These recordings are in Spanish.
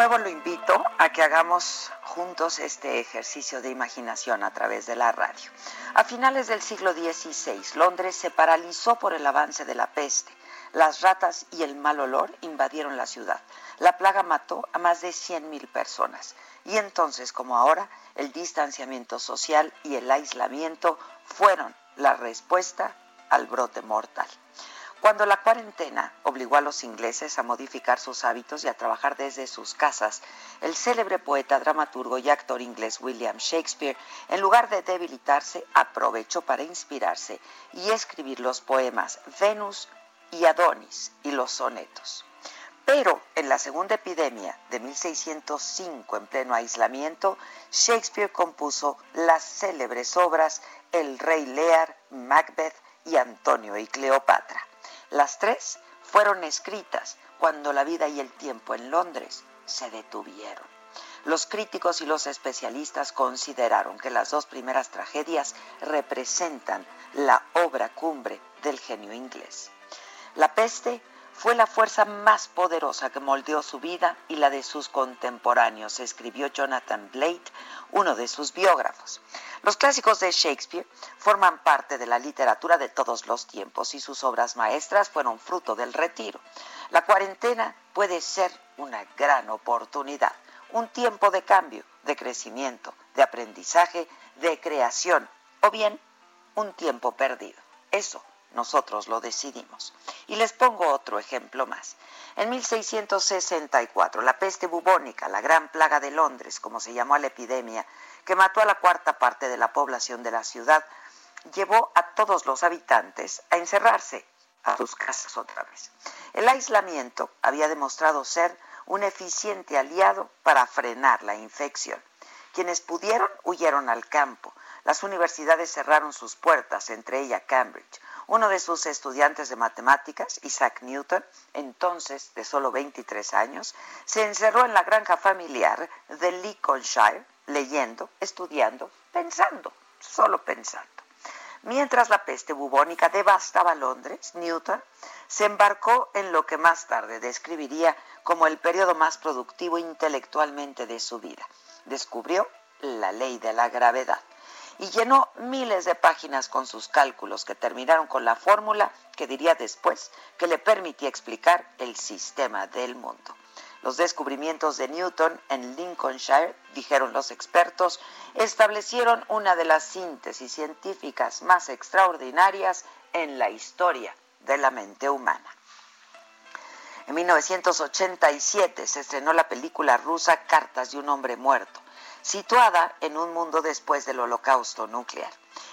Nuevo lo invito a que hagamos juntos este ejercicio de imaginación a través de la radio. A finales del siglo XVI, Londres se paralizó por el avance de la peste. Las ratas y el mal olor invadieron la ciudad. La plaga mató a más de 100.000 personas. Y entonces, como ahora, el distanciamiento social y el aislamiento fueron la respuesta al brote mortal. Cuando la cuarentena obligó a los ingleses a modificar sus hábitos y a trabajar desde sus casas, el célebre poeta, dramaturgo y actor inglés William Shakespeare, en lugar de debilitarse, aprovechó para inspirarse y escribir los poemas Venus y Adonis y los sonetos. Pero en la segunda epidemia de 1605, en pleno aislamiento, Shakespeare compuso las célebres obras El Rey Lear, Macbeth y Antonio y Cleopatra. Las tres fueron escritas cuando la vida y el tiempo en Londres se detuvieron. Los críticos y los especialistas consideraron que las dos primeras tragedias representan la obra cumbre del genio inglés. La peste fue la fuerza más poderosa que moldeó su vida y la de sus contemporáneos, escribió Jonathan Blade, uno de sus biógrafos. Los clásicos de Shakespeare forman parte de la literatura de todos los tiempos y sus obras maestras fueron fruto del retiro. La cuarentena puede ser una gran oportunidad, un tiempo de cambio, de crecimiento, de aprendizaje, de creación o bien un tiempo perdido. Eso nosotros lo decidimos. Y les pongo otro ejemplo más. En 1664, la peste bubónica, la gran plaga de Londres, como se llamó a la epidemia, que mató a la cuarta parte de la población de la ciudad, llevó a todos los habitantes a encerrarse a sus casas otra vez. El aislamiento había demostrado ser un eficiente aliado para frenar la infección. Quienes pudieron huyeron al campo. Las universidades cerraron sus puertas, entre ellas Cambridge. Uno de sus estudiantes de matemáticas, Isaac Newton, entonces de solo 23 años, se encerró en la granja familiar de Lincolnshire, leyendo, estudiando, pensando, solo pensando. Mientras la peste bubónica devastaba Londres, Newton se embarcó en lo que más tarde describiría como el periodo más productivo intelectualmente de su vida. Descubrió la ley de la gravedad y llenó miles de páginas con sus cálculos que terminaron con la fórmula que diría después que le permitía explicar el sistema del mundo. Los descubrimientos de Newton en Lincolnshire, dijeron los expertos, establecieron una de las síntesis científicas más extraordinarias en la historia de la mente humana. En 1987 se estrenó la película rusa Cartas de un hombre muerto, situada en un mundo después del holocausto nuclear.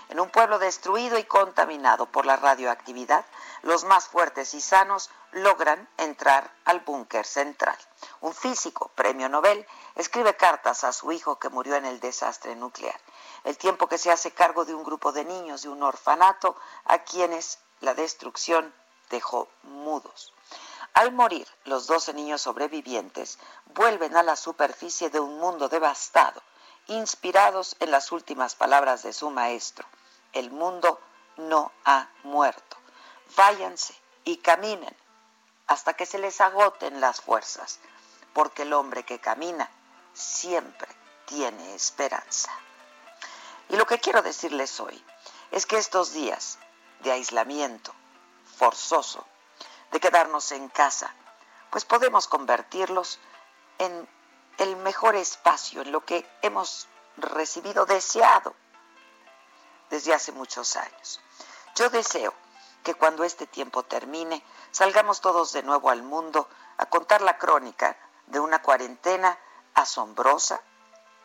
En un pueblo destruido y contaminado por la radioactividad, los más fuertes y sanos logran entrar al búnker central. Un físico, premio Nobel, escribe cartas a su hijo que murió en el desastre nuclear. El tiempo que se hace cargo de un grupo de niños de un orfanato a quienes la destrucción dejó mudos. Al morir, los 12 niños sobrevivientes vuelven a la superficie de un mundo devastado, inspirados en las últimas palabras de su maestro. El mundo no ha muerto. Váyanse y caminen hasta que se les agoten las fuerzas, porque el hombre que camina siempre tiene esperanza. Y lo que quiero decirles hoy es que estos días de aislamiento forzoso, de quedarnos en casa, pues podemos convertirlos en el mejor espacio, en lo que hemos recibido, deseado desde hace muchos años. Yo deseo que cuando este tiempo termine, salgamos todos de nuevo al mundo a contar la crónica de una cuarentena asombrosa,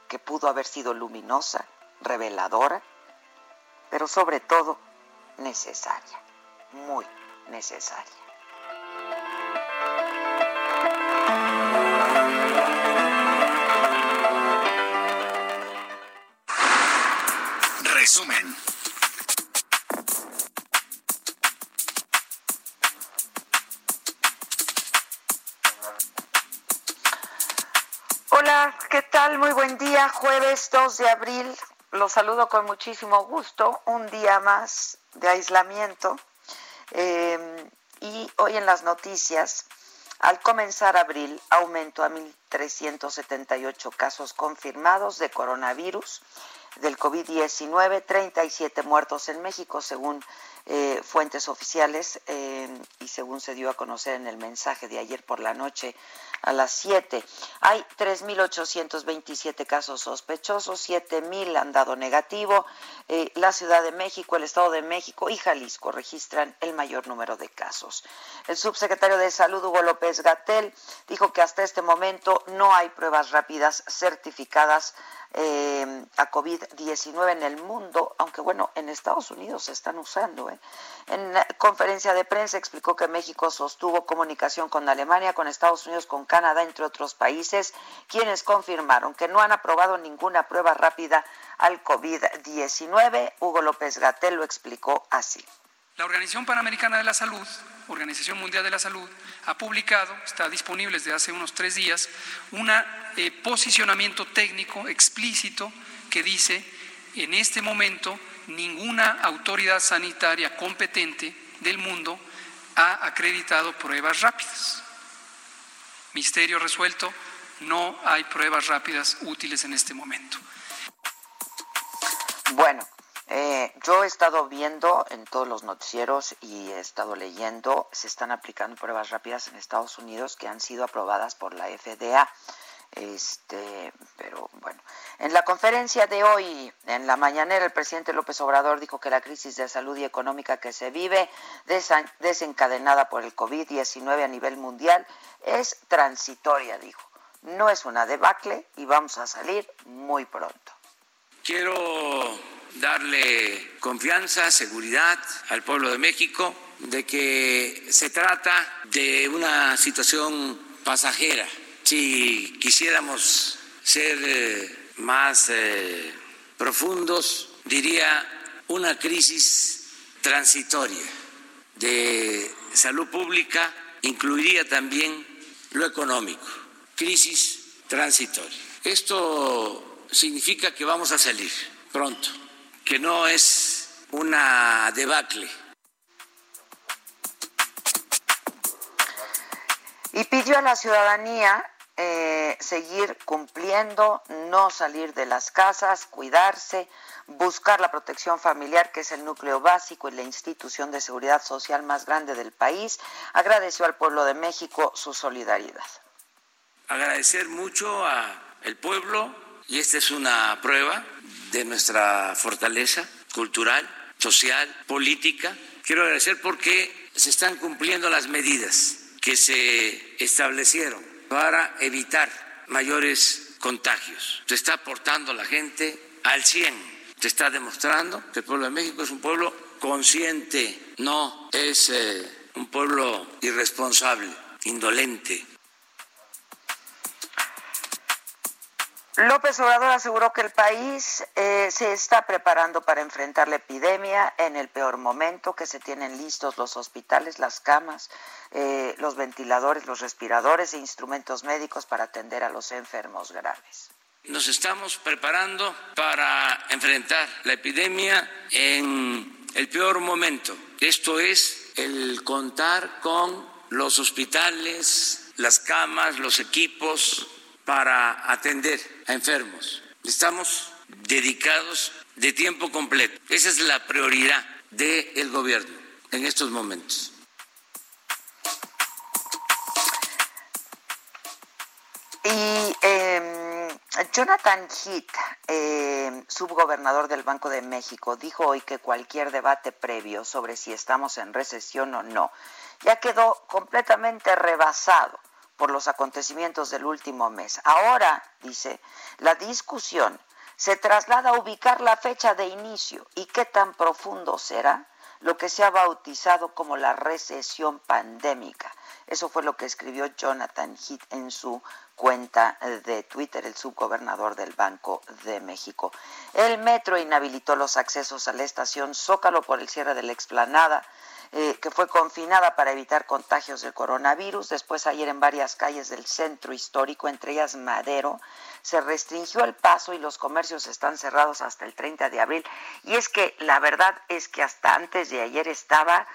que pudo haber sido luminosa, reveladora, pero sobre todo necesaria, muy necesaria. Resumen. Hola, ¿qué tal? Muy buen día, jueves 2 de abril. Los saludo con muchísimo gusto. Un día más de aislamiento. Eh, y hoy en las noticias, al comenzar abril, aumento a 1.378 casos confirmados de coronavirus del COVID-19, 37 muertos en México, según eh, fuentes oficiales eh, y según se dio a conocer en el mensaje de ayer por la noche a las 7. Hay 3.827 casos sospechosos, 7.000 han dado negativo. Eh, la Ciudad de México, el Estado de México y Jalisco registran el mayor número de casos. El subsecretario de Salud, Hugo López Gatel, dijo que hasta este momento no hay pruebas rápidas certificadas a COVID-19 en el mundo, aunque bueno, en Estados Unidos se están usando. En conferencia de prensa explicó que México sostuvo comunicación con Alemania, con Estados Unidos, con Canadá, entre otros países, quienes confirmaron que no han aprobado ninguna prueba rápida al COVID-19. Hugo López Gatel lo explicó así. La Organización Panamericana de la Salud, Organización Mundial de la Salud, ha publicado, está disponible desde hace unos tres días, un eh, posicionamiento técnico explícito que dice, en este momento, ninguna autoridad sanitaria competente del mundo ha acreditado pruebas rápidas. Misterio resuelto, no hay pruebas rápidas útiles en este momento. Bueno, eh, yo he estado viendo en todos los noticieros y he estado leyendo, se están aplicando pruebas rápidas en Estados Unidos que han sido aprobadas por la FDA. Este, pero bueno, en la conferencia de hoy, en la mañanera, el presidente López Obrador dijo que la crisis de salud y económica que se vive, desencadenada por el COVID-19 a nivel mundial, es transitoria, dijo. No es una debacle y vamos a salir muy pronto. Quiero darle confianza, seguridad al pueblo de México de que se trata de una situación pasajera. Si quisiéramos ser eh, más eh, profundos, diría una crisis transitoria de salud pública, incluiría también lo económico, crisis transitoria. Esto significa que vamos a salir pronto que no es una debacle. Y pidió a la ciudadanía eh, seguir cumpliendo, no salir de las casas, cuidarse, buscar la protección familiar, que es el núcleo básico y la institución de seguridad social más grande del país. Agradeció al pueblo de México su solidaridad. Agradecer mucho al pueblo, y esta es una prueba de nuestra fortaleza cultural, social, política. Quiero agradecer porque se están cumpliendo las medidas que se establecieron para evitar mayores contagios. Se está aportando la gente al 100. Se está demostrando que el pueblo de México es un pueblo consciente, no es eh, un pueblo irresponsable, indolente, López Obrador aseguró que el país eh, se está preparando para enfrentar la epidemia en el peor momento, que se tienen listos los hospitales, las camas, eh, los ventiladores, los respiradores e instrumentos médicos para atender a los enfermos graves. Nos estamos preparando para enfrentar la epidemia en el peor momento. Esto es el contar con los hospitales, las camas, los equipos para atender a enfermos. Estamos dedicados de tiempo completo. Esa es la prioridad del gobierno en estos momentos. Y em, Jonathan Heath, em, subgobernador del Banco de México, dijo hoy que cualquier debate previo sobre si estamos en recesión o no ya quedó completamente rebasado por los acontecimientos del último mes. Ahora, dice, la discusión se traslada a ubicar la fecha de inicio y qué tan profundo será lo que se ha bautizado como la recesión pandémica. Eso fue lo que escribió Jonathan Heath en su cuenta de Twitter, el subgobernador del Banco de México. El metro inhabilitó los accesos a la estación Zócalo por el cierre de la explanada eh, que fue confinada para evitar contagios del coronavirus. Después ayer en varias calles del centro histórico, entre ellas Madero, se restringió el paso y los comercios están cerrados hasta el 30 de abril. Y es que la verdad es que hasta antes de ayer estaba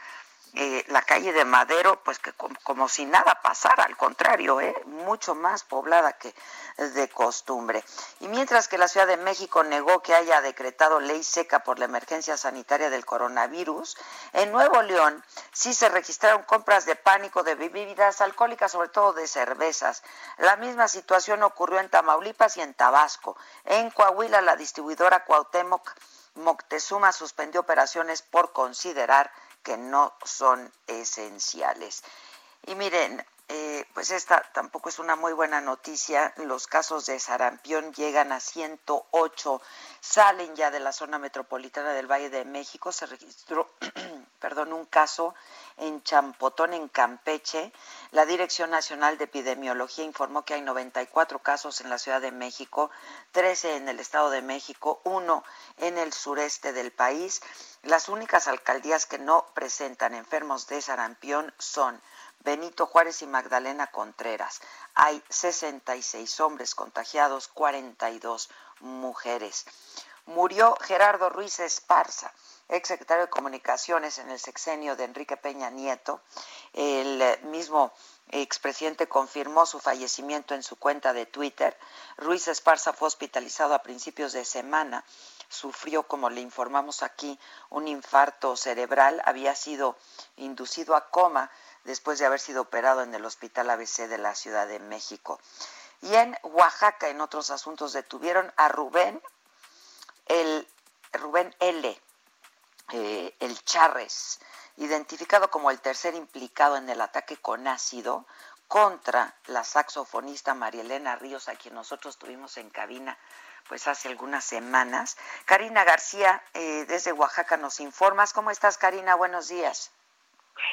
eh, la calle de Madero, pues que como, si nada pasara, al contrario, ¿eh? mucho más poblada que de costumbre. Y mientras que la Ciudad de México negó que haya decretado ley seca por la emergencia sanitaria del coronavirus, en Nuevo León sí se registraron compras de pánico de bebidas alcohólicas, sobre todo de cervezas. La misma situación ocurrió en Tamaulipas y en Tabasco. En Coahuila, la distribuidora Cuauhtémoc Moctezuma suspendió operaciones por considerar que no son esenciales. Y miren, eh, pues esta tampoco es una muy buena noticia. Los casos de sarampión llegan a 108, salen ya de la zona metropolitana del Valle de México. Se registró, perdón, un caso en Champotón, en Campeche. La Dirección Nacional de Epidemiología informó que hay 94 casos en la Ciudad de México, 13 en el Estado de México, uno en el sureste del país. Las únicas alcaldías que no presentan enfermos de sarampión son Benito Juárez y Magdalena Contreras. Hay 66 hombres contagiados, 42 mujeres. Murió Gerardo Ruiz Esparza, ex secretario de Comunicaciones en el sexenio de Enrique Peña Nieto. El mismo expresidente confirmó su fallecimiento en su cuenta de Twitter. Ruiz Esparza fue hospitalizado a principios de semana sufrió, como le informamos aquí, un infarto cerebral, había sido inducido a coma después de haber sido operado en el Hospital ABC de la Ciudad de México. Y en Oaxaca, en otros asuntos, detuvieron a Rubén, el Rubén L., eh, el Charres, identificado como el tercer implicado en el ataque con ácido contra la saxofonista María Elena Ríos, a quien nosotros tuvimos en cabina pues hace algunas semanas. Karina García, eh, desde Oaxaca, nos informas. ¿Cómo estás, Karina? Buenos días.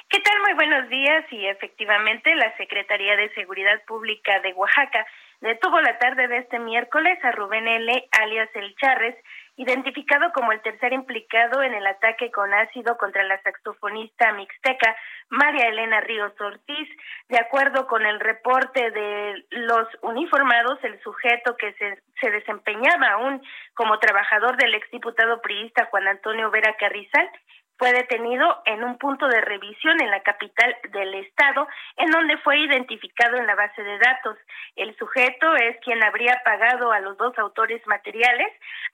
¿Qué tal? Muy buenos días. Y efectivamente, la Secretaría de Seguridad Pública de Oaxaca detuvo la tarde de este miércoles a Rubén L., alias El Charres, identificado como el tercer implicado en el ataque con ácido contra la saxofonista mixteca María Elena Ríos Ortiz. De acuerdo con el reporte de los uniformados, el sujeto que se, se desempeñaba aún como trabajador del exdiputado priista Juan Antonio Vera Carrizal fue detenido en un punto de revisión en la capital del estado, en donde fue identificado en la base de datos. El sujeto es quien habría pagado a los dos autores materiales,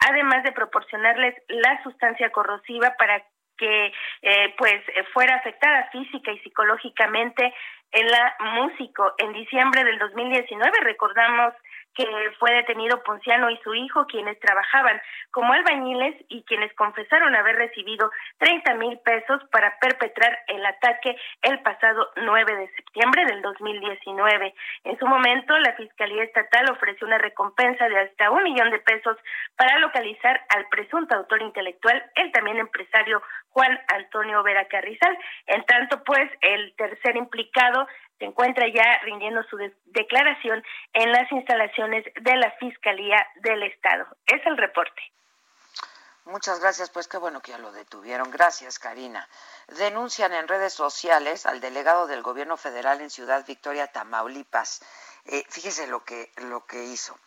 además de proporcionarles la sustancia corrosiva para que eh, pues fuera afectada física y psicológicamente en la músico. En diciembre del 2019 recordamos que fue detenido Ponciano y su hijo, quienes trabajaban como albañiles y quienes confesaron haber recibido 30 mil pesos para perpetrar el ataque el pasado 9 de septiembre del 2019. En su momento, la Fiscalía Estatal ofreció una recompensa de hasta un millón de pesos para localizar al presunto autor intelectual, el también empresario Juan Antonio Vera Carrizal. En tanto, pues, el tercer implicado se encuentra ya rindiendo su declaración en las instalaciones de la Fiscalía del Estado. Es el reporte. Muchas gracias, pues qué bueno que ya lo detuvieron. Gracias, Karina. Denuncian en redes sociales al delegado del gobierno federal en Ciudad Victoria, Tamaulipas. Eh, fíjese lo que, lo que hizo.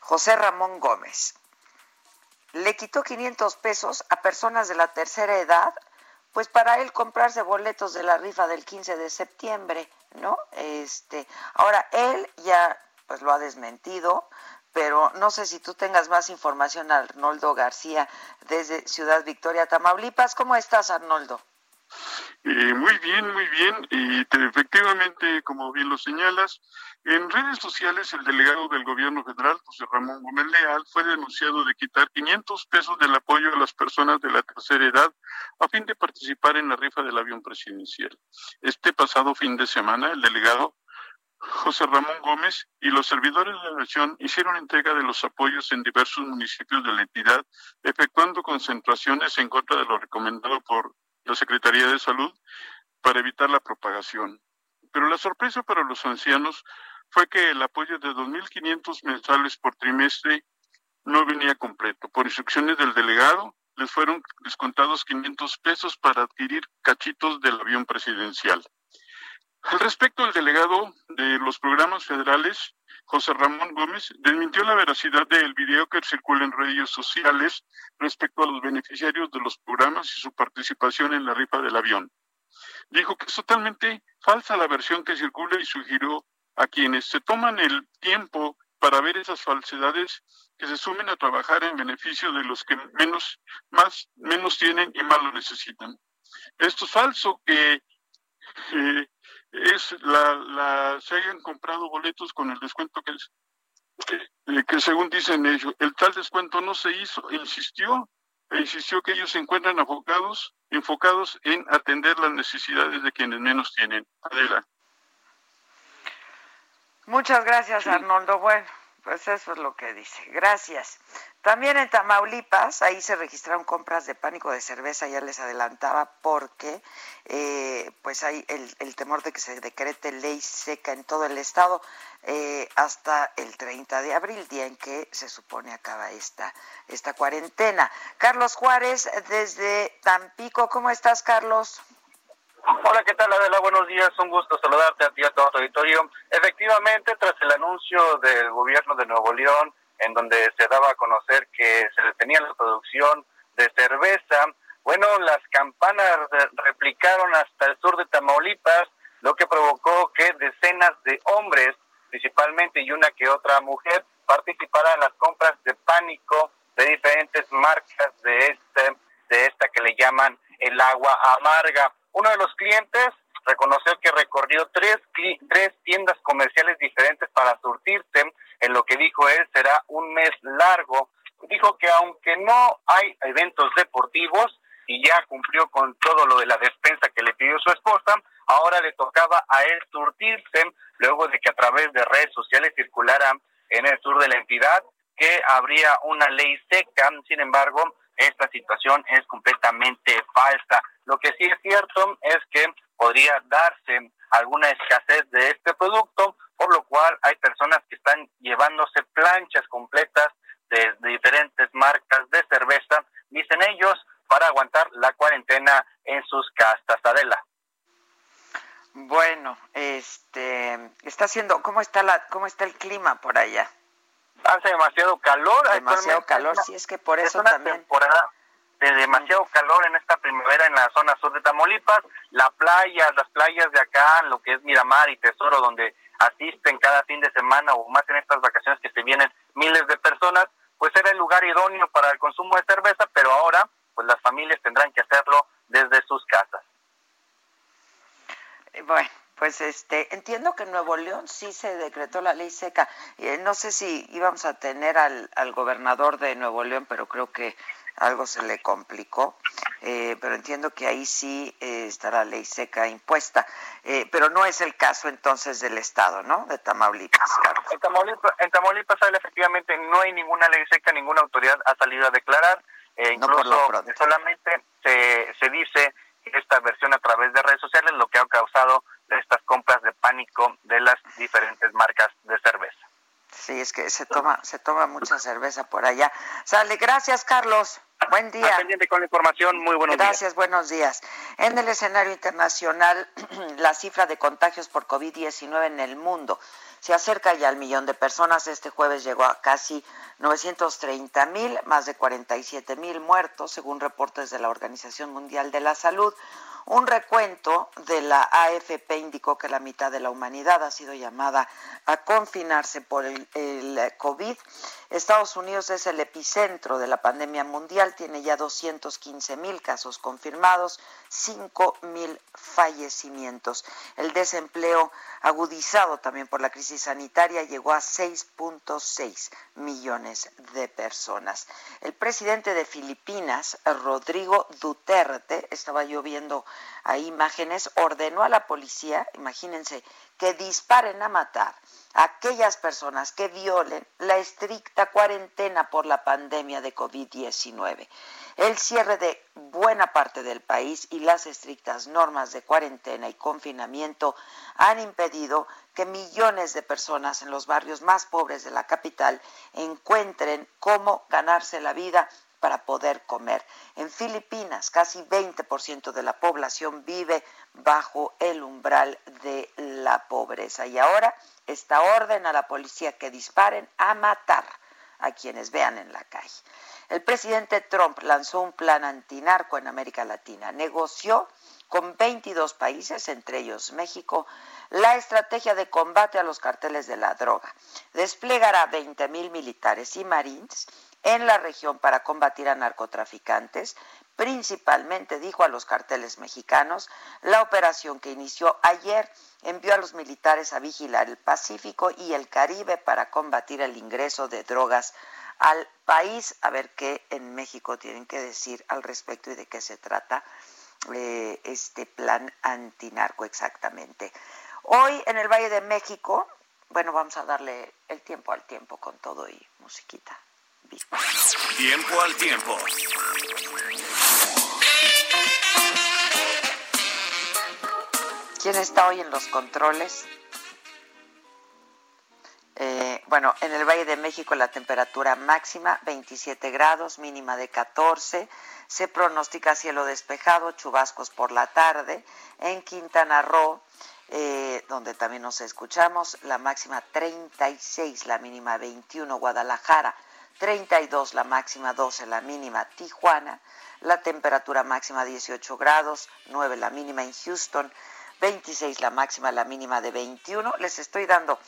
José Ramón Gómez le quitó 500 pesos a personas de la tercera edad pues para él comprarse boletos de la rifa del 15 de septiembre, ¿no? Este, ahora él ya pues lo ha desmentido, pero no sé si tú tengas más información, Arnoldo García, desde Ciudad Victoria, Tamaulipas. ¿Cómo estás, Arnoldo? Eh, muy bien, muy bien. Y efectivamente, como bien lo señalas, en redes sociales el delegado del gobierno federal, José Ramón Gómez Leal, fue denunciado de quitar 500 pesos del apoyo a las personas de la tercera edad a fin de participar en la rifa del avión presidencial. Este pasado fin de semana, el delegado José Ramón Gómez y los servidores de la nación hicieron entrega de los apoyos en diversos municipios de la entidad, efectuando concentraciones en contra de lo recomendado por la Secretaría de Salud para evitar la propagación. Pero la sorpresa para los ancianos fue que el apoyo de 2.500 mensuales por trimestre no venía completo. Por instrucciones del delegado, les fueron descontados 500 pesos para adquirir cachitos del avión presidencial. Al respecto, el delegado de los programas federales, José Ramón Gómez, desmintió la veracidad del video que circula en redes sociales respecto a los beneficiarios de los programas y su participación en la rifa del avión. Dijo que es totalmente falsa la versión que circula y sugirió a quienes se toman el tiempo para ver esas falsedades que se sumen a trabajar en beneficio de los que menos, más, menos tienen y más lo necesitan. Esto es falso que es la, se hayan comprado boletos con el descuento que, eh, que según dicen ellos, el tal descuento no se hizo, insistió, e insistió que ellos se encuentran enfocados, enfocados en atender las necesidades de quienes menos tienen. Adela. Muchas gracias, Arnoldo. Bueno, pues eso es lo que dice. Gracias. También en Tamaulipas, ahí se registraron compras de pánico de cerveza, ya les adelantaba, porque eh, pues hay el, temor de que se decrete ley seca en todo el estado eh, hasta el 30 de abril, día en que se supone acaba esta, esta cuarentena. Carlos Juárez, desde Tampico, ¿cómo estás, Carlos? Hola, ¿qué tal Adela? Buenos días, un gusto saludarte a ti a todo tu auditorio. Efectivamente, tras el anuncio del gobierno de Nuevo León, en donde se daba a conocer que se detenía la producción de cerveza, bueno, las campanas replicaron hasta el sur de Tamaulipas, lo que provocó que decenas de hombres, principalmente y una que otra mujer, participaran en las compras de pánico de diferentes marcas de este de esta que le llaman el agua amarga. Uno de los clientes reconoció que recorrió tres, tres tiendas comerciales diferentes para surtirse. En lo que dijo él será un mes largo. Dijo que aunque no hay eventos deportivos y ya cumplió con todo lo de la despensa que le pidió su esposa, ahora le tocaba a él surtirse luego de que a través de redes sociales circulara en el sur de la entidad que habría una ley seca. Sin embargo, esta situación es completamente falsa. Lo que sí es cierto es que podría darse alguna escasez de este producto, por lo cual hay personas que están llevándose planchas completas de, diferentes marcas de cerveza, dicen ellos, para aguantar la cuarentena en sus castas. Adela. Bueno, este, está haciendo, ¿cómo está la, cómo está el clima por allá? hace demasiado calor. Demasiado calor, sí, es que por eso es también. temporada de demasiado calor en esta primavera en la zona sur de Tamaulipas. La playa, las playas de acá, lo que es Miramar y Tesoro, donde asisten cada fin de semana o más en estas vacaciones que se vienen miles de personas, pues era el lugar idóneo para el consumo de cerveza, pero ahora pues las familias tendrán que hacerlo desde sus casas. Eh, bueno, pues este, entiendo que en Nuevo León sí se decretó la ley seca. Eh, no sé si íbamos a tener al, al gobernador de Nuevo León, pero creo que algo se le complicó. Eh, pero entiendo que ahí sí eh, está la ley seca impuesta. pero no es el caso entonces del Estado, ¿no? De Tamaulipas, En Tamaulipas, en Tamaulipas efectivamente no hay ninguna ley seca, ninguna autoridad ha salido a declarar. incluso solamente se, se dice esta versión a través de redes sociales, lo que ha causado estas compras de pánico de las diferentes marcas de cerveza. Sí, es que se toma, se toma mucha cerveza por allá. Sale, gracias Carlos. Buen día. Pendiente con la información, muy buenos días. Gracias, buenos días. En el escenario internacional, la cifra de contagios por COVID-19 en el mundo se acerca ya al millón de personas. Este jueves llegó a casi 930 mil, más de 47 mil muertos, según reportes de la Organización Mundial de la Salud. Un recuento de la AFP indicó que la mitad de la humanidad ha sido llamada a confinarse por el, COVID. Estados Unidos es el epicentro de la pandemia mundial, tiene ya 215 mil casos confirmados, 5 mil fallecimientos. El desempleo agudizado también por la crisis sanitaria llegó a 6.6 millones de personas. El presidente de Filipinas, Rodrigo Duterte, estaba lloviendo hay imágenes, ordenó a la policía, imagínense, que disparen a matar aquellas personas que violen la estricta cuarentena por la pandemia de COVID-19. El cierre de buena parte del país y las estrictas normas de cuarentena y confinamiento han impedido que millones de personas en los barrios más pobres de la capital encuentren cómo ganarse la vida para poder comer. En Filipinas, casi 20% de la población vive bajo el umbral de la pobreza. Y ahora esta orden a la policía que disparen a matar a quienes vean en la calle. El presidente Trump lanzó un plan antinarco en América Latina. Negoció con 22 países, entre ellos México, la estrategia de combate a los carteles de la droga. Desplegará 20 mil militares y marines en la región para combatir a narcotraficantes, principalmente, dijo a los carteles mexicanos, la operación que inició ayer envió a los militares a vigilar el Pacífico y el Caribe para combatir el ingreso de drogas al país. A ver qué en México tienen que decir al respecto y de qué se trata eh, este plan antinarco exactamente. Hoy en el Valle de México, bueno, vamos a darle el tiempo al tiempo con todo y musiquita. Tiempo al tiempo. ¿Quién está hoy en los controles? Eh, bueno, en el Valle de México la temperatura máxima 27 grados, mínima de 14. Se pronostica cielo despejado, chubascos por la tarde. En Quintana Roo, eh, donde también nos escuchamos, la máxima 36, la mínima 21. Guadalajara 32 la máxima, 12 la mínima Tijuana, la temperatura máxima 18 grados, 9 la mínima en Houston, 26 la máxima, la mínima de 21. Les estoy dando,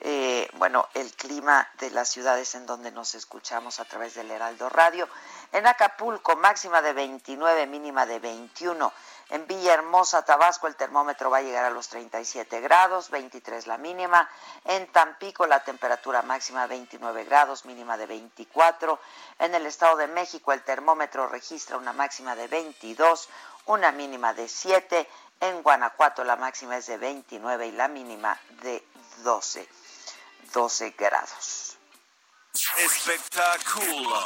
eh, bueno, el clima de las ciudades en donde nos escuchamos a través del Heraldo Radio. En Acapulco, máxima de 29, mínima de 21. En Villahermosa, Tabasco, el termómetro va a llegar a los 37 grados, 23 la mínima. En Tampico, la temperatura máxima 29 grados, mínima de 24. En el Estado de México, el termómetro registra una máxima de 22, una mínima de 7. En Guanajuato, la máxima es de 29 y la mínima de 12, 12 grados. Espectáculo.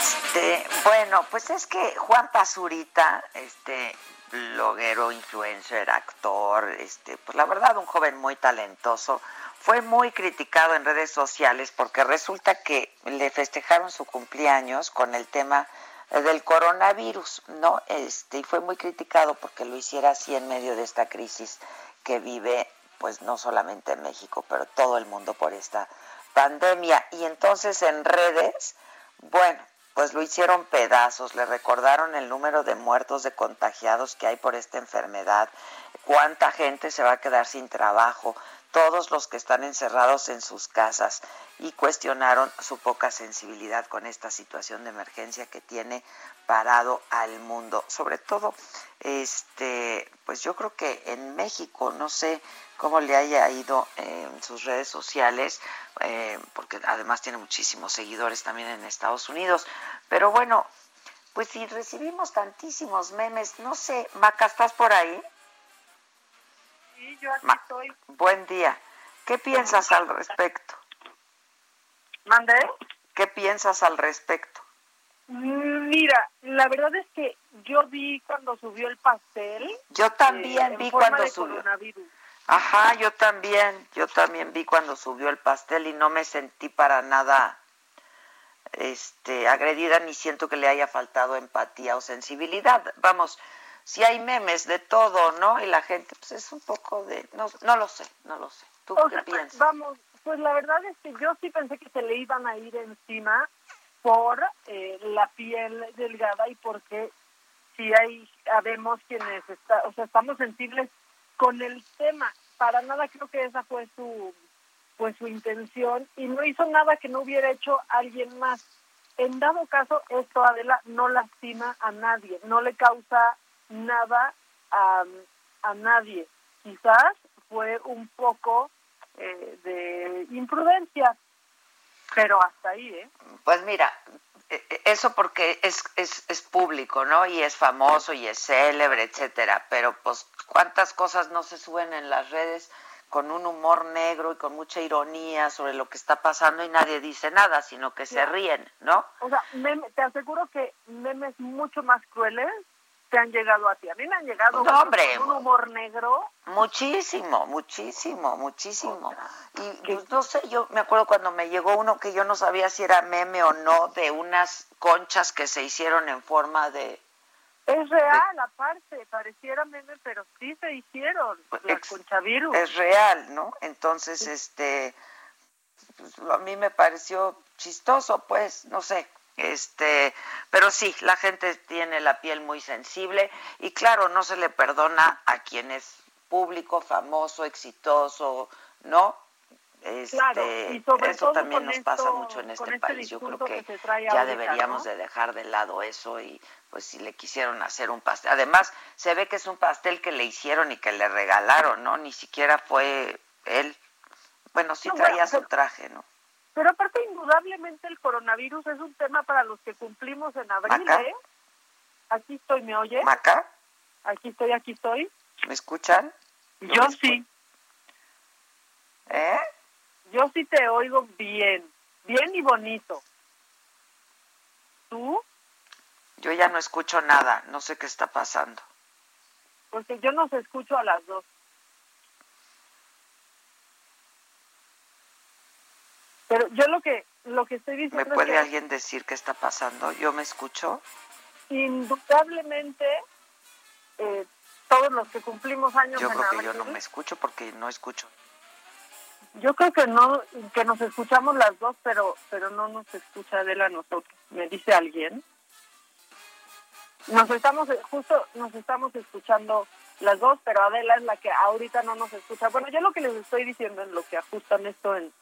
Este, bueno, pues es que Juan Pazurita, este bloguero, influencer, actor, este, pues la verdad un joven muy talentoso, fue muy criticado en redes sociales porque resulta que le festejaron su cumpleaños con el tema del coronavirus, ¿no? Este, y fue muy criticado porque lo hiciera así en medio de esta crisis que vive, pues no solamente en México, pero todo el mundo por esta pandemia. Y entonces en redes, bueno, pues lo hicieron pedazos, le recordaron el número de muertos, de contagiados que hay por esta enfermedad, cuánta gente se va a quedar sin trabajo, todos los que están encerrados en sus casas y cuestionaron su poca sensibilidad con esta situación de emergencia que tiene parado al mundo. Sobre todo, este, pues yo creo que en México, no sé cómo le haya ido en sus redes sociales, eh, porque además tiene muchísimos seguidores también en Estados Unidos. Pero bueno, pues si recibimos tantísimos memes, no sé, Maca, ¿estás por ahí? Sí, yo aquí estoy. Buen día. ¿Qué piensas al respecto? ¿Mandé? ¿Qué piensas al respecto? Mm, mira, la verdad es que yo vi cuando subió el pastel. Yo también eh, vi en forma cuando subió. coronavirus. Ajá, yo también, yo también vi cuando subió el pastel y no me sentí para nada este agredida ni siento que le haya faltado empatía o sensibilidad. Vamos, si hay memes de todo, ¿no? Y la gente pues es un poco de no no lo sé, no lo sé. ¿Tú O qué sea, piensas? Vamos, pues la verdad es que yo sí pensé que se le iban a ir encima por eh, la piel delgada y porque si hay, sabemos quienes está, o sea, estamos sensibles con el tema. Para nada creo que esa fue su, pues su intención y no hizo nada que no hubiera hecho alguien más. En dado caso, esto, Adela, no lastima a nadie, no le causa nada a, a nadie. Quizás fue un poco eh, de imprudencia, pero hasta ahí, ¿eh? Pues mira, e, e, eso porque es, es, es público, ¿no? Y es famoso y es célebre, etcétera. Pero pues, ¿cuántas cosas no se suben en las redes con un humor negro y con mucha ironía sobre lo que está pasando y nadie dice nada, sino que se ríen, ¿no? O sea, te aseguro que memes mucho más crueles te han llegado a ti. A mí me han llegado no, hombre, con un humor negro. Muchísimo, muchísimo, muchísimo. Y pues, no sé, yo me acuerdo cuando me llegó uno que yo no sabía si era meme o no, de unas conchas que se hicieron en forma de... Es real, aparte, pareciera meme, pero sí se hicieron, la conchavirus. Es real, ¿no? Entonces, este, pues, a mí me pareció chistoso, pues, no sé, este, pero sí, la gente tiene la piel muy sensible y claro, no se le perdona a quien es público, famoso, exitoso, ¿no? Este, y sobre eso también nos pasa mucho en este, este país. Yo creo que, ya deberíamos de dejar de lado eso y pues si le quisieron hacer un pastel. Además, se ve que es un pastel que le hicieron y que le regalaron, ¿no? Ni siquiera fue él. Bueno, sí traía su traje, ¿no? Pero aparte, indudablemente el coronavirus es un tema para los que cumplimos en abril, ¿eh? Aquí estoy, ¿me oye? ¿Maca? Aquí estoy, aquí estoy. ¿Me escuchan? Yo sí. ¿Eh? Yo sí te oigo bien, bien y bonito. ¿Tú? Yo ya no escucho nada, no sé qué está pasando. Porque yo no se escucho a las dos. Pero yo lo que lo que estoy diciendo ¿Me puede alguien decir qué está pasando? ¿Yo me escucho? Indudablemente, eh, todos los que cumplimos años Yo creo que yo no me escucho porque no escucho. Yo creo que no, que nos escuchamos las dos, pero pero no nos escucha Adela a nosotros. ¿Me dice alguien? Nos estamos, justo nos estamos escuchando las dos, pero Adela es la que ahorita no nos escucha. Bueno, yo lo que les estoy diciendo en lo que ajustan esto en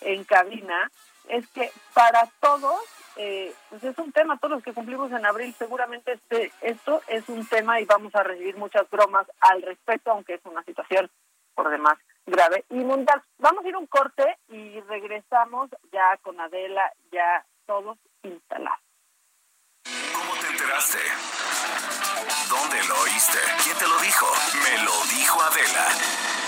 en cabina es que para todos eh, pues es un tema, todos los que cumplimos en abril, seguramente este, esto es un tema y vamos a recibir muchas bromas al respecto, aunque es una situación por demás grave y mundial. Vamos a ir un corte y regresamos ya con Adela, ya todos instalados. ¿Cómo te enteraste? ¿Dónde lo oíste? ¿Quién te lo dijo? Me lo dijo Adela.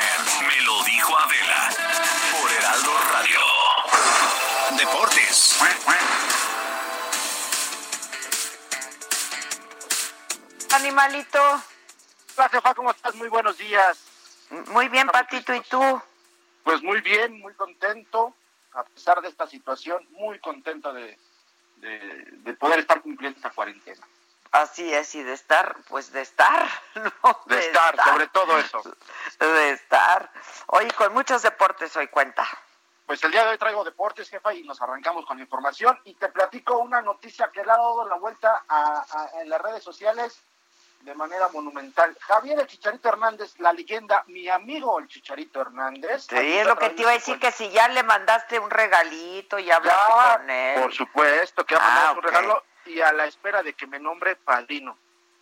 Animalito. Hola, ¿cómo estás? Muy buenos días. Muy bien, Patito, ¿y tú? Pues muy bien, muy contento, a pesar de esta situación, muy contento de, de, poder estar cumpliendo esta cuarentena. Así es, y de estar, pues de estar, ¿no? De, estar, sobre todo eso. De estar. Oye, con muchos deportes hoy cuenta. Pues el día de hoy traigo deportes, jefa, y nos arrancamos con información. Y te platico una noticia que le ha dado la vuelta en las redes sociales de manera monumental. Javier el Chicharito Hernández, la leyenda, mi amigo el Chicharito Hernández. Sí, es lo que te iba a decir, que si ya le mandaste un regalito y hablaste con él. Por supuesto, que ha mandado ah, un regalo y a la espera de que me nombre padrino.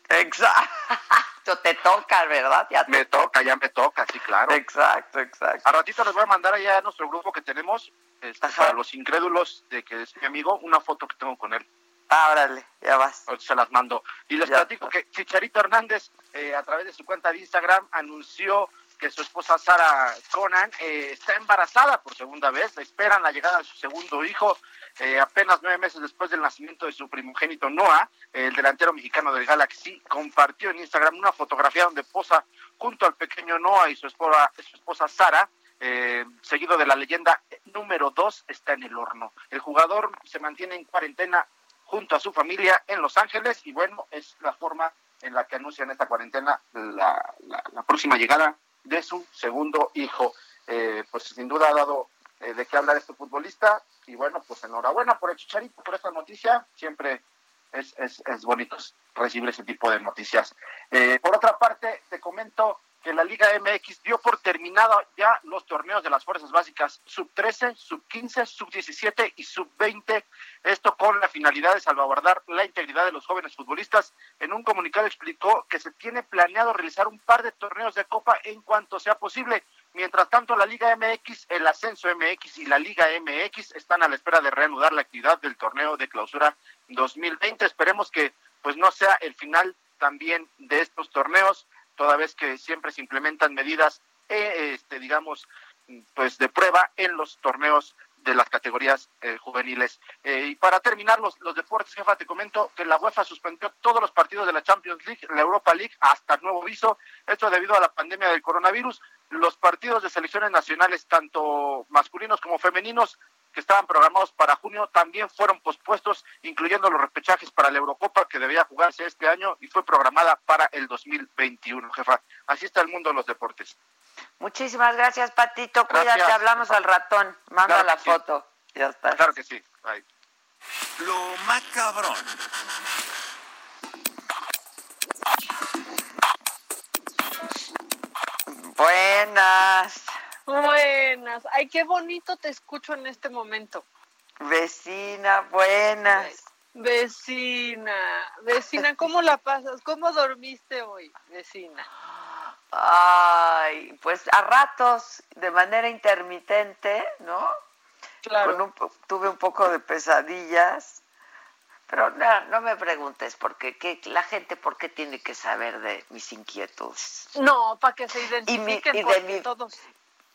Exacto, te toca, ¿verdad? Ya me toca, ya me toca, sí, claro. Exacto, exacto. A ratito les voy a mandar allá a nuestro grupo que tenemos, este, para los incrédulos de que es mi amigo, una foto que tengo con él. Ah, órale, ya vas. Se las mando. Y les platico que Chicharito Hernández, eh, a través de su cuenta de Instagram, anunció que su esposa Sara Conan eh, está embarazada por segunda vez. Esperan la llegada de su segundo hijo. Eh, apenas nueve meses después del nacimiento de su primogénito Noah, el delantero mexicano del Galaxy compartió en Instagram una fotografía donde posa junto al pequeño Noah y su esposa, su esposa Sara, eh, seguido de la leyenda número dos está en el horno. El jugador se mantiene en cuarentena junto a su familia en Los Ángeles y bueno, es la forma en la que anuncian esta cuarentena la, la, próxima llegada de su segundo hijo. Eh, pues sin duda ha dado eh, de qué hablar este futbolista y bueno, pues enhorabuena por el Chicharito, por esta noticia, siempre es, es, es bonito recibir ese tipo de noticias. Eh, por otra parte, te comento que la Liga MX dio por terminado ya los torneos de las fuerzas básicas sub 13, sub 15, sub 17 y sub 20. Esto con la finalidad de salvaguardar la integridad de los jóvenes futbolistas. En un comunicado explicó que se tiene planeado realizar un par de torneos de copa en cuanto sea posible. Mientras tanto, la Liga MX, el Ascenso MX y la Liga MX están a la espera de reanudar la actividad del torneo de clausura 2020. Esperemos que pues no sea el final también de estos torneos toda vez que siempre se implementan medidas, eh, este, digamos, pues de prueba en los torneos de las categorías eh, juveniles. Eh, y para terminar los, los deportes, jefa, te comento que la UEFA suspendió todos los partidos de la Champions League, la Europa League, hasta nuevo aviso. Esto debido a la pandemia del coronavirus. Los partidos de selecciones nacionales, tanto masculinos como femeninos, que estaban programados para junio también fueron pospuestos, incluyendo los repechajes para la Eurocopa que debía jugarse este año y fue programada para el 2021, jefa. Así está el mundo de los deportes. Muchísimas gracias, Patito. Cuídate, hablamos al ratón. Manda la foto. Ya está. Claro que sí. Lo macabrón. Buenas. Buenas. Ay, qué bonito te escucho en este momento. Vecina, buenas. Vecina, vecina, ¿cómo la pasas? ¿Cómo dormiste hoy, vecina? Ay, pues a ratos, de manera intermitente, ¿no? Claro. tuve un poco de pesadillas, pero no, no me preguntes porque qué, la gente por qué tiene que saber de mis inquietudes. No, para que se identifiquen y, de todos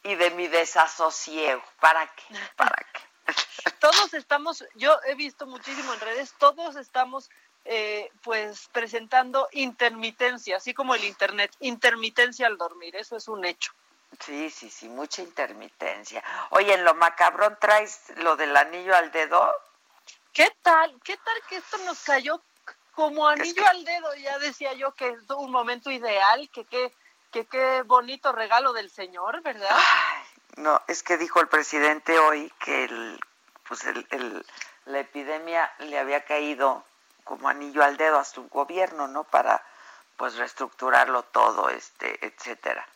y de mi desasosiego. ¿Para qué? ¿Para qué? todos estamos, yo he visto muchísimo en redes, todos estamos eh, pues presentando intermitencia, así como el Internet, intermitencia al dormir, eso es un hecho. Sí, sí, sí, mucha intermitencia. Oye, en lo macabrón traes lo del anillo al dedo. ¿Qué tal? ¿Qué tal que esto nos cayó como anillo al dedo? Ya decía yo que es un momento ideal, que qué que qué bonito regalo del Señor, ¿verdad? no, es que dijo el presidente hoy que el, pues el, la epidemia le había caído como anillo al dedo a su gobierno, ¿no? Para pues reestructurarlo todo, este, etcétera.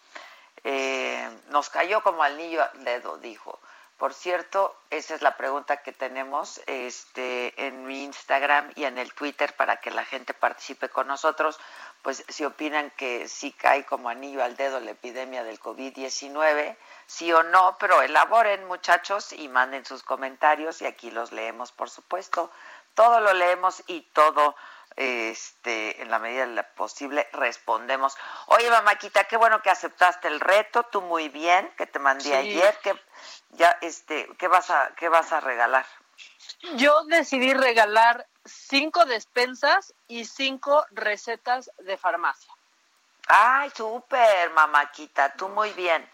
Eh, nos cayó como anillo al dedo, dijo. Por cierto, esa es la pregunta que tenemos este, en mi Instagram y en el Twitter para que la gente participe con nosotros. Pues si opinan que sí cae como anillo al dedo la epidemia del COVID-19, sí o no, pero elaboren muchachos y manden sus comentarios y aquí los leemos, por supuesto. Todo lo leemos y todo este, en la medida de lo posible respondemos. Oye, mamáquita, qué bueno que aceptaste el reto, tú muy bien, que te mandé ayer, que ya, este, ¿qué vas a, qué vas a regalar? Yo decidí regalar cinco despensas y cinco recetas de farmacia. Ay, súper, mamáquita, tú muy bien.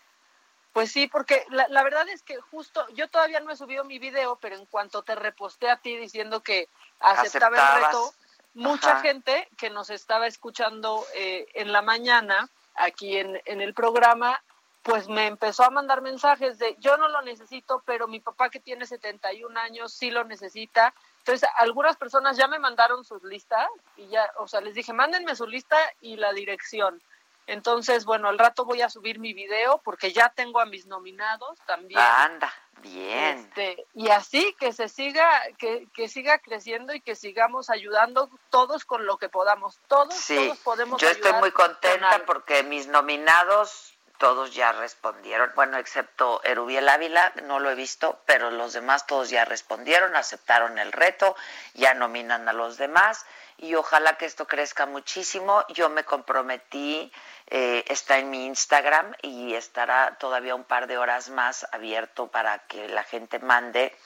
Pues sí, porque la, la, verdad es que justo yo todavía no he subido mi video, pero en cuanto te reposté a ti diciendo que aceptaba el reto, mucha gente que nos estaba escuchando eh, en la mañana aquí en, en el programa pues me empezó a mandar mensajes de yo no lo necesito, pero mi papá que tiene 71 años sí lo necesita. Entonces, algunas personas ya me mandaron sus listas y ya, o sea, les dije, mándenme su lista y la dirección. Entonces, bueno, al rato voy a subir mi video porque ya tengo a mis nominados también. Anda, bien. Este, y así que se siga, que, que siga creciendo y que sigamos ayudando todos con lo que podamos. Todos, todos podemos Yo estoy muy contenta porque mis nominados todos ya respondieron, bueno, excepto Erubiel Ávila, no lo he visto, pero los demás todos ya respondieron, aceptaron el reto, ya nominan a los demás y ojalá que esto crezca muchísimo. Yo me comprometí, eh, está en mi Instagram y estará todavía un par de horas más abierto para que la gente mande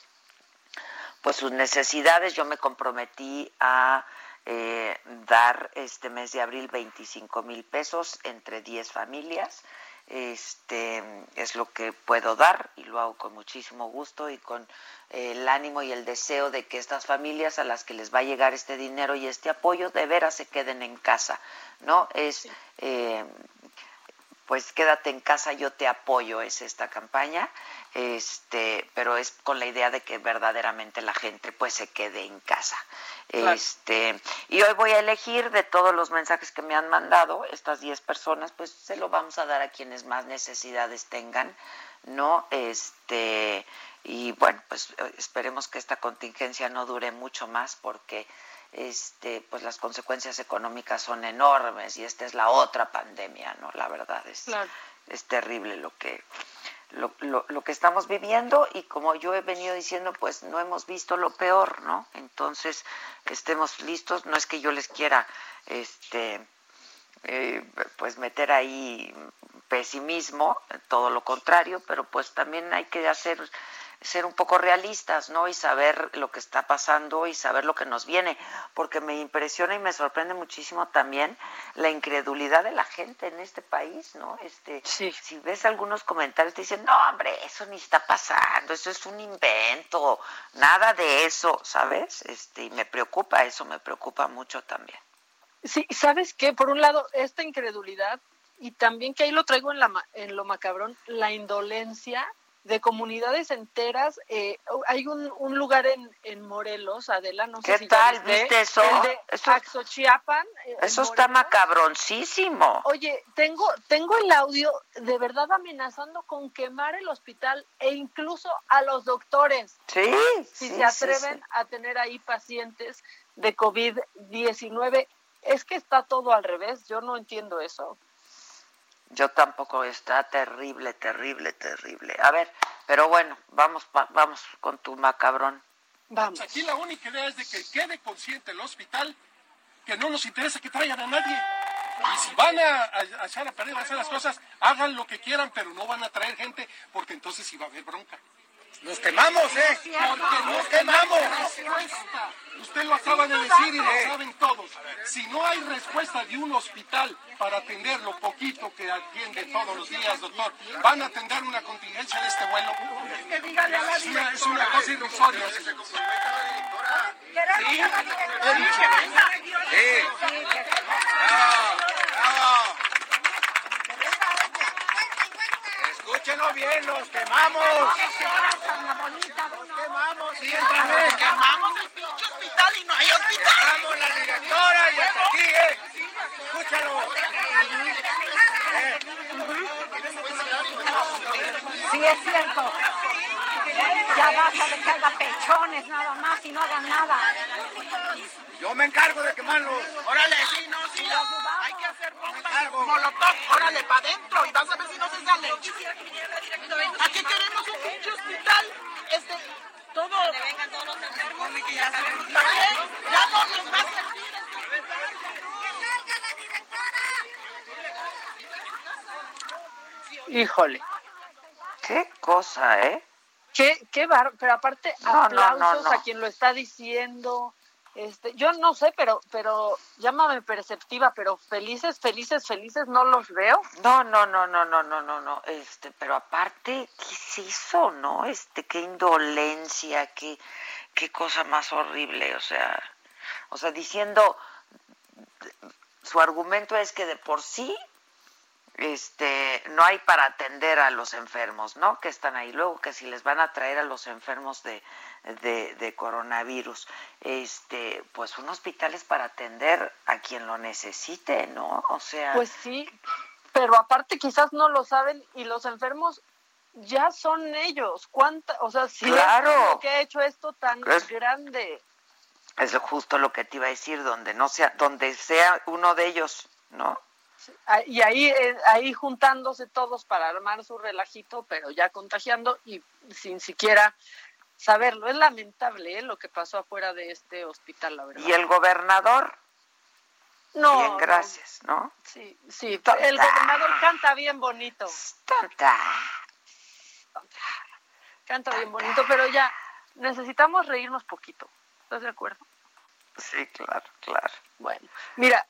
pues sus necesidades. Yo me comprometí a eh, dar este mes de abril 25 mil pesos entre 10 familias este es lo que puedo dar y lo hago con muchísimo gusto y con eh, el ánimo y el deseo de que estas familias a las que les va a llegar este dinero y este apoyo de veras se queden en casa, ¿no? Es eh, pues quédate en casa, yo te apoyo, es esta campaña, este, pero es con la idea de que verdaderamente la gente pues se quede en casa. Este, y hoy voy a elegir de todos los mensajes que me han mandado, estas 10 personas, pues se lo vamos a dar a quienes más necesidades tengan, ¿no? Este, y bueno, pues esperemos que esta contingencia no dure mucho más porque este, pues las consecuencias económicas son enormes y esta es la otra pandemia, ¿no? La verdad es, es terrible lo que, lo, lo, lo, que estamos viviendo y como yo he venido diciendo, pues no hemos visto lo peor, ¿no? Entonces, estemos listos, no es que yo les quiera, este, eh, pues meter ahí pesimismo, todo lo contrario, pero pues también hay que hacer ser un poco realistas, ¿no? Y saber lo que está pasando y saber lo que nos viene, porque me impresiona y me sorprende muchísimo también la incredulidad de la gente en este país, ¿no? Este, si ves algunos comentarios te dicen, "No, hombre, eso ni está pasando, eso es un invento, nada de eso", ¿sabes? Este, y me preocupa eso, me preocupa mucho también. Sí, ¿sabes qué? Por un lado, esta incredulidad y también que ahí lo traigo en la en lo macabrón, la indolencia de comunidades enteras. Eh, hay un, un lugar en, en, Morelos, Adela, no sé si tal? ¿Viste eso? El de eso, Axochiapan. Eso está macabroncísimo. Oye, tengo, tengo el audio de verdad amenazando con quemar el hospital e incluso a los doctores. Sí. Si sí, se atreven sí, sí. a tener ahí pacientes de COVID-19. Es que está todo al revés, yo no entiendo eso. Yo tampoco, está terrible, terrible, terrible. A ver, pero bueno, vamos, vamos con tu macabrón. Vamos. Aquí la única idea es de que quede consciente el hospital que no nos interesa que traigan a nadie. Y si van a, a, a echar a perder, a hacer las cosas, hagan lo que quieran, pero no van a traer gente, porque entonces sí va a haber bronca. Nos quemamos, ¿eh? Porque nos quemamos. Usted lo acaba de decir y lo saben todos. Si no hay respuesta de un hospital para atender lo poquito que atiende todos los días, doctor, ¿van a atender una contingencia de este vuelo? Es una, es una cosa irrisoria. Sí, he dicho. Sí. Bravo, bravo. Escúchenlo bien, los quemamos. Los quemamos, sí, entramos. Quemamos el pinche hospital y no hay hospital. Quemamos la directora y hasta aquí, ¿eh? Escúchalo. Sí, es cierto. Ya basta de que haga pechones nada más y no hagan nada. Yo me encargo de quemarlos. Órale, sí, no, sí. Hay que hacer bombas. Molotov, órale, para adentro y vas a ver si no se sale. Aquí queremos un pinche hospital. Este, todo. Donde vengan todos los enfermos que ya sabemos. Ya no nos va a servir. Híjole. Qué cosa, ¿eh? Qué, qué bar... Pero aparte, No, aplausos no, no. a quien lo está diciendo. Este, yo no sé, pero, pero llámame perceptiva, pero felices, felices, felices no los veo. No, no, no, no, no, no, no, no. Este, pero aparte, ¿qué es eso, no? Este, qué indolencia, qué, qué cosa más horrible, o sea, o sea, diciendo, su argumento es que de por sí, este, no hay para atender a los enfermos, ¿no? Que están ahí. Luego que si les van a traer a los enfermos de, de, de coronavirus, este, pues un hospital es para atender a quien lo necesite, ¿no? O sea. Pues sí, pero aparte quizás no lo saben y los enfermos ya son ellos. ¿Cuánta, o sea, si Claro. es lo que ha hecho esto tan Es- grande. Es justo lo que te iba a decir, donde no sea, donde sea uno de ellos, ¿no? Y ahí, eh, ahí juntándose todos para armar su relajito, pero ya contagiando y sin siquiera saberlo. Es lamentable ¿eh? lo que pasó afuera de este hospital, la verdad. ¿Y el gobernador? No. Bien, gracias, ¿no? Sí, sí. El gobernador canta bien bonito. Canta bien bonito, pero ya necesitamos reírnos poquito. ¿Estás de acuerdo? Sí, claro, claro. Bueno, mira,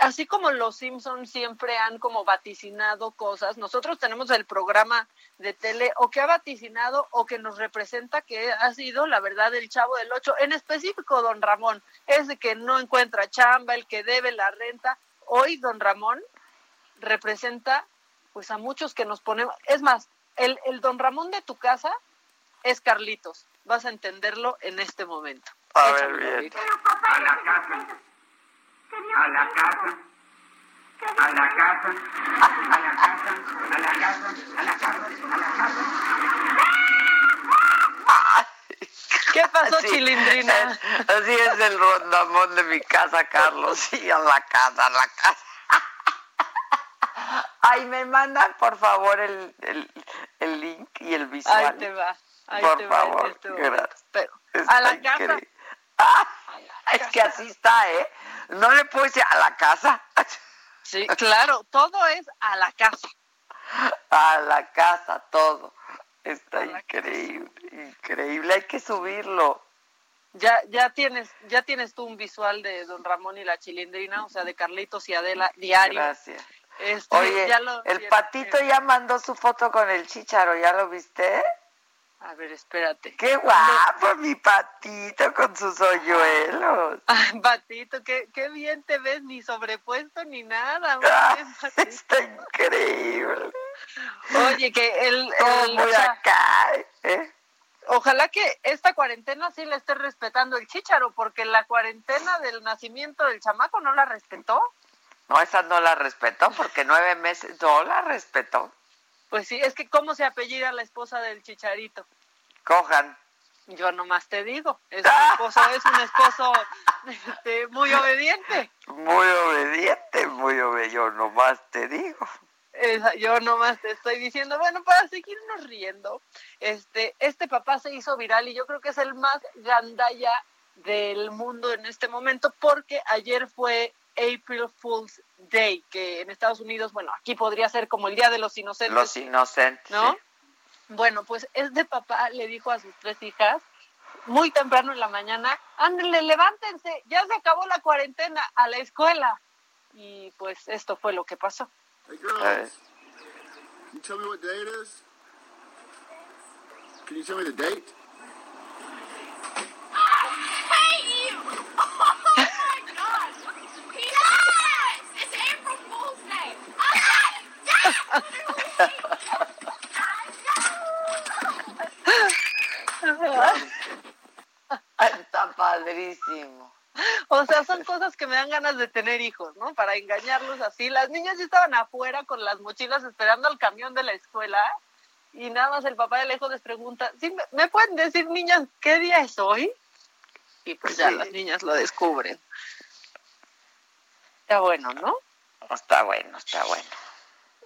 así como los Simpsons siempre han como vaticinado cosas, nosotros tenemos el programa de tele o que ha vaticinado o que nos representa que ha sido la verdad el chavo del ocho, en específico don Ramón, ese que no encuentra chamba, el que debe la renta. Hoy don Ramón representa pues a muchos que nos ponemos, es más, el, el don Ramón de tu casa es Carlitos, vas a entenderlo en este momento. A ver, bien. A la casa a la casa, a la casa, a la casa, a la casa, a la casa, a la casa. ¿Qué pasó, Chilindrina? Así es el rondamón de mi casa, Carlos. Sí, a la casa, a la casa. Ay, me mandan, por favor, el, el, el link y el visual. Ahí te va. Ahí por te favor, va en este gracias. Pero, a la increíble. casa. Ah, es que así está, ¿eh? No le puedo decir a la casa. Sí, claro, todo es a la casa. A la casa, todo. Está increíble, increíble. Hay que subirlo. Ya, ya tienes, ya tienes tú un visual de Don Ramón y la Chilindrina, o sea, de Carlitos y Adela diario. Gracias. Este, Oye, ya lo el patito ya mandó su foto con el chicharo, ¿ya lo viste? A ver, espérate. Qué guapo mi patito con sus hoyuelos. Ay, Patito, qué, qué bien te ves, ni sobrepuesto ni nada. muy Ah, bien. Está increíble. Oye, que el, el- muy acá, ¿eh? ojalá que esta cuarentena sí la esté respetando el chícharo, porque la cuarentena del nacimiento del chamaco no la respetó. No, esa no la respetó porque nueve meses no la respetó. Pues sí, es que cómo se apellida la esposa del chicharito. Cojan. Yo nomás te digo, es un esposo, es un esposo este, muy obediente. Muy obediente, muy obediente. Yo nomás te digo. Esa- yo nomás te estoy diciendo, bueno, para seguirnos riendo, este, este papá se hizo viral y yo creo que es el más gandalla del mundo en este momento porque ayer fue April Fool's Day, que en Estados Unidos, bueno, aquí podría ser como el Día de los Inocentes. Los inocentes. ¿no? sí. Bueno, pues este papá le dijo a sus tres hijas muy temprano en la mañana, ándenle, levántense, ya se acabó la cuarentena a la escuela. Y pues esto fue lo que pasó. Hey girls, you tell me what day it is? Can you tell me the date? Hey, you! Oh my God! Yes! It's April Fool's Day! Está padrísimo. O sea, son cosas que me dan ganas de tener hijos, ¿no? Para engañarlos así. Las niñas ya estaban afuera con las mochilas esperando al camión de la escuela y nada más el papá de lejos les pregunta, ¿sí, me, pueden decir, niñas, qué día es hoy? Y pues ya Sí. las niñas lo descubren. Está bueno, ¿no? Está bueno, está bueno.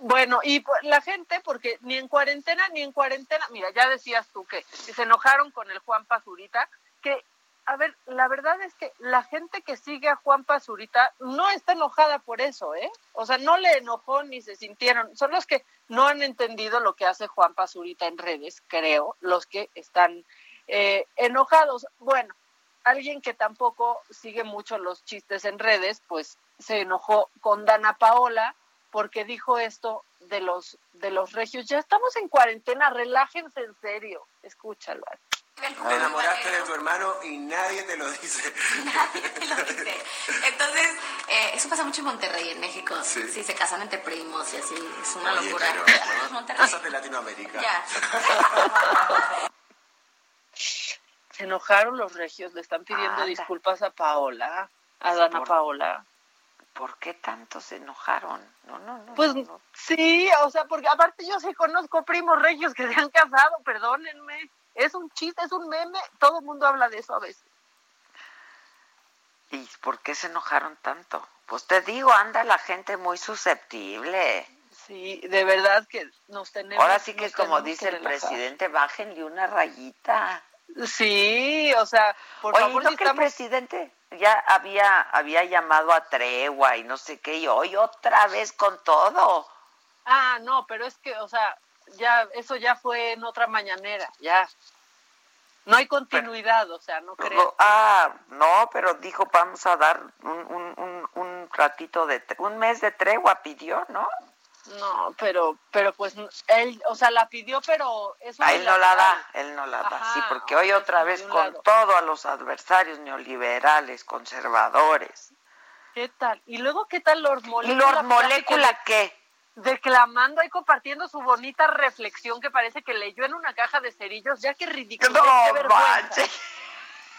Bueno, y pues, la gente, porque ni en cuarentena ni en cuarentena, mira, ya decías tú que se enojaron con el Juan Pazurita, que, a ver, la verdad es que la gente que sigue a Juan Pazurita no está enojada por eso, ¿eh? O sea, no le enojó ni se sintieron, son los que no han entendido lo que hace Juan Pazurita en redes, creo, los que están eh, enojados. Bueno, alguien que tampoco sigue mucho los chistes en redes, pues se enojó con Dana Paola porque dijo esto de los de los regios. Ya estamos en cuarentena, relájense en serio. Escúchalo. Te enamoraste de tu hermano y nadie te lo dice. Nadie te lo dice. Entonces, eh, eso pasa mucho en Monterrey, en México. Sí. Sí, se casan entre primos y así. Es una Oye, locura. pero-. Cosas de Latinoamérica. Ya. Se enojaron los regios, le están pidiendo Anda. disculpas a Paola, a Dana Por- Paola. ¿Por qué tanto se enojaron? No, no, no. Pues no, no. sí, o sea, porque aparte yo sí conozco primos regios que se han casado, perdónenme. Es un chiste, es un meme, todo el mundo habla de eso a veces. ¿Y por qué se enojaron tanto? Pues te digo, anda la gente muy susceptible. Sí, de verdad que nos tenemos. Ahora sí que como dice que el presidente, bájenle una rayita. Sí, o sea, por Oye, favor, ¿no si que el presidente ya había, había llamado a tregua y no sé qué, y hoy otra vez con todo. Ah, no, pero es que, o sea, ya, eso ya fue en otra mañanera, ya. No hay continuidad, o sea, no creo. No, ah, no, pero dijo, vamos a dar un, un, un, un ratito de, un mes de tregua pidió, ¿no? No, pero, pero pues él, o sea, la pidió, pero es A él no la da, él no la da, Ajá, sí, porque hoy otra vez con lado. todo a los adversarios neoliberales, conservadores. ¿Qué tal? Y luego, ¿qué tal Lord ¿Y Molécula? Lord que qué? Declamando y compartiendo su bonita reflexión que parece que leyó en una caja de cerillos, ya que ridículo. No manches.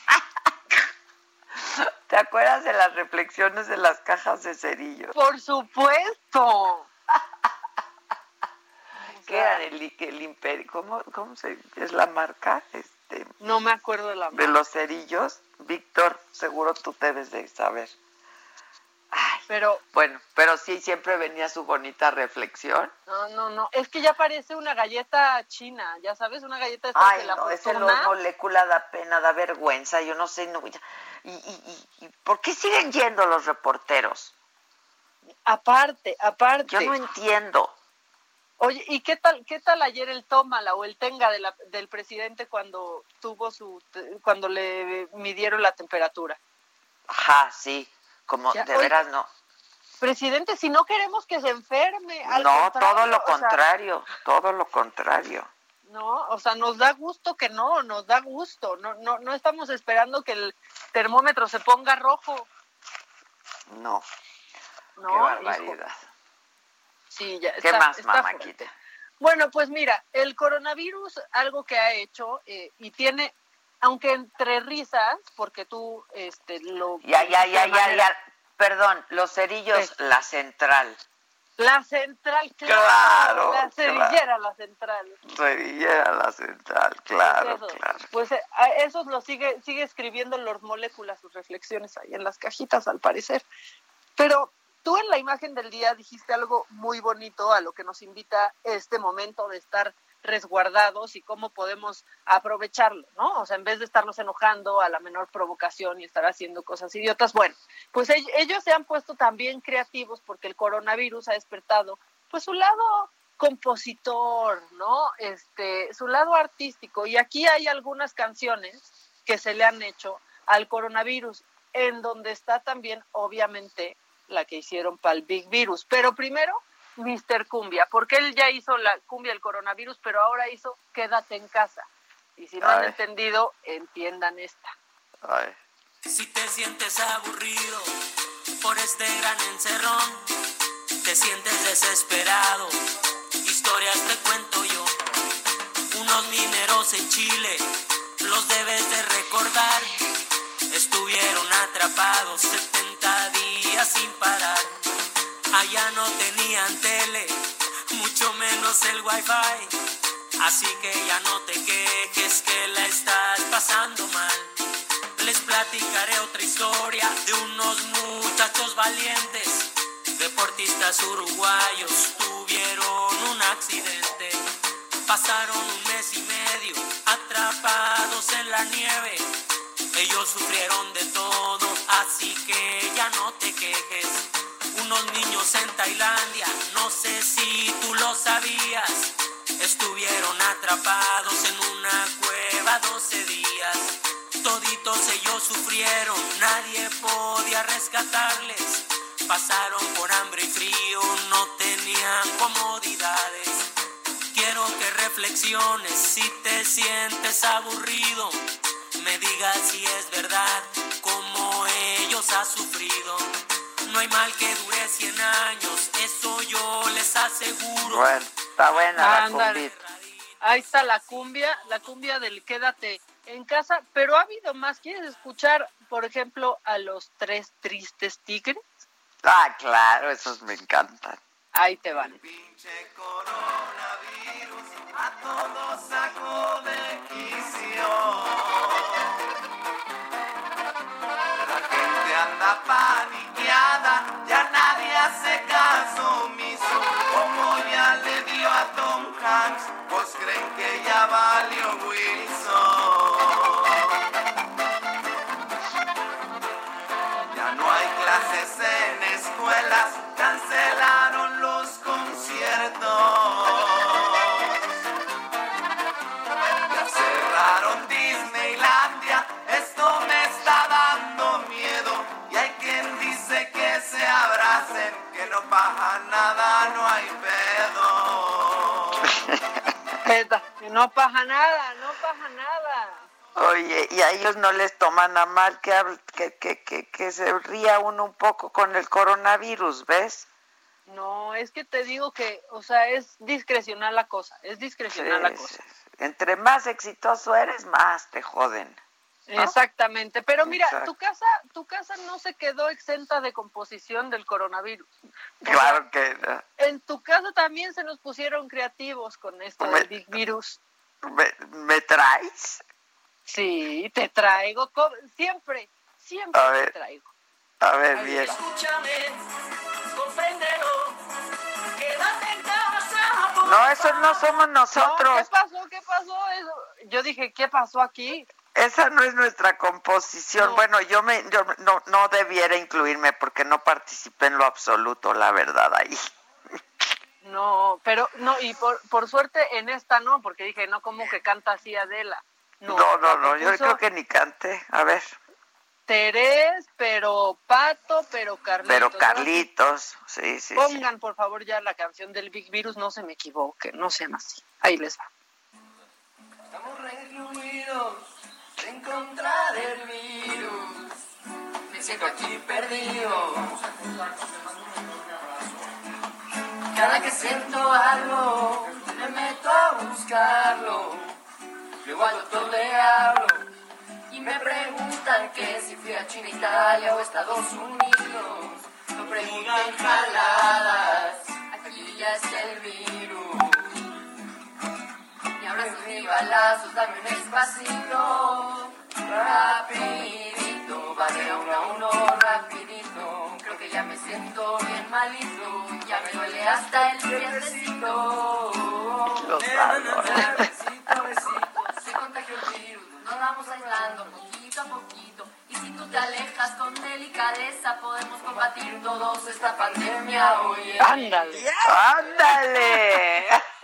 ¿Te acuerdas de las reflexiones de las cajas de cerillos? Por supuesto. ¿Qué era el, el imperio? ¿Cómo, cómo se, es la marca? Este, No me acuerdo de la de los cerillos. Víctor, seguro tú debes de saber. Pero, Bueno, pero sí, siempre venía su bonita reflexión. no, no, no. Es que ya parece una galleta china, ya sabes, una galleta esta Ay, de la no, los molécula da pena, da vergüenza, yo no sé, no, ya- y, y, y ¿por qué siguen yendo los reporteros? Aparte, aparte. Yo no entiendo. Oye, ¿y qué tal, qué tal ayer el tómala o el tenga de la- del presidente cuando tuvo su, cuando le midieron la temperatura? Ajá, sí, como Ya, de oye, veras no. Presidente, si no queremos que se enferme, al No, todo lo sea, contrario, todo lo contrario. no, o sea, nos da gusto que no, nos da gusto. No, no, no estamos esperando que el termómetro se ponga rojo. No, No, qué hijo. Sí, ya ¿Qué está- más, está fuerte. Bueno, pues mira, el coronavirus, algo que ha hecho eh, y tiene, aunque entre risas, porque tú este, lo... Ya, ya, ya, ya, manera- ya. Perdón, los cerillos, la central. La central, claro, Claro, la cerillera, la central. Cerillera, la central, claro, Pues eso, claro. Pues eh, a esos lo sigue, sigue escribiendo Lord Molécula, sus reflexiones ahí en las cajitas, al parecer. Pero tú en la imagen del día dijiste algo muy bonito a lo que nos invita este momento de estar resguardados y cómo podemos aprovecharlo, ¿no? O sea, en vez de estarnos enojando a la menor provocación y estar haciendo cosas idiotas, bueno, pues ell- ellos se han puesto también creativos porque el coronavirus ha despertado pues su lado compositor, ¿no? Este, su lado artístico. Y aquí hay algunas canciones que se le han hecho al coronavirus, en donde está también, obviamente, la que hicieron para el Big Virus. Pero primero, Mr. Cumbia, porque él ya hizo la cumbia del coronavirus, pero ahora hizo Quédate en casa. Y si no han Ay. entendido, entiendan esta. Ay. Si te sientes aburrido por este gran encerrón, te sientes desesperado, historias te cuento yo. Unos mineros en Chile, los debes de recordar, estuvieron atrapados 70 días sin parar. Allá no tenían tele, mucho menos el wifi. Así que ya no te quejes que la estás pasando mal. Les platicaré otra historia de unos muchachos valientes, deportistas uruguayos, tuvieron un accidente. Pasaron un mes y medio atrapados en la nieve. Ellos sufrieron de todo, así que ya no te quejes. Unos niños en Tailandia, no sé si tú lo sabías, estuvieron atrapados en una cueva 12 días. Toditos ellos sufrieron, nadie podía rescatarles. Pasaron por hambre y frío, no tenían comodidades. Quiero que reflexiones si te sientes aburrido. Me digas si es verdad como ellos ha sufrido. No hay mal que dure 100 años, eso yo les aseguro. Bueno, está buena la cumbita. Ahí está la cumbia, la cumbia del quédate en casa, pero ha habido más. ¿Quieres escuchar, por ejemplo, a los tres tristes tigres? Ah, claro, esos me encantan. Ahí te van. A todos sacó de quicio. La paniqueada, ya nadie hace caso omiso. Como ya le dio a Tom Hanks, pues creen que ya valió Wilson. no pasa nada, no pasa nada. Oye, y a ellos no les toman a mal que, que, que, que, se ría uno un poco con el coronavirus, ¿ves? No, es que te digo que, o sea, es discrecional la cosa, es discrecional la cosa. sí. Entre más exitoso eres, más te joden. ¿No? Exactamente, pero mira, Exacto. tu casa, tu casa no se quedó exenta de composición del coronavirus. Claro que no. En tu casa también se nos pusieron creativos con esto del Big Virus. ¿Me, me traes? Sí, te traigo, siempre, siempre A te traigo. A ver, bien. Escúchame, compréndelo, quédate en casa. No, eso no somos No, nosotros. ¿Qué pasó? ¿Qué pasó? Eso- Yo dije, ¿qué pasó aquí? Esa no es nuestra composición. No. Bueno, yo me yo no, no debiera incluirme porque no participé en lo absoluto, la verdad, ahí. No, pero no, y por, por suerte en esta no, porque dije, no, como que canta así Adela. No, no, no, yo creo que ni canté. A ver, Terés, pero Pato, pero Carlitos. pero. Carlitos, sí, sí, sí. Pongan, por favor, ya la canción del Big Virus, no se me equivoque, no sean así. Ahí les va. Estamos reunidos en contra del virus. Me siento aquí perdido. Cada que siento algo, me meto a buscarlo. Luego al doctor le hablo y me preguntan que si fui a China, Italia o Estados Unidos. No preguntan jaladas, aquí ya está el virus. Ni abrazos ni balazos, dame un espacito. Rapidito, vale a uno a uno, rapidito. Creo que ya me siento bien malito, ya me duele hasta el piececito. Los besito, se contagió el virus, nos vamos aislando poquito a poquito. Y si tú te alejas con delicadeza, podemos combatir todos esta pandemia, oye. Ándale. ¡Ándale!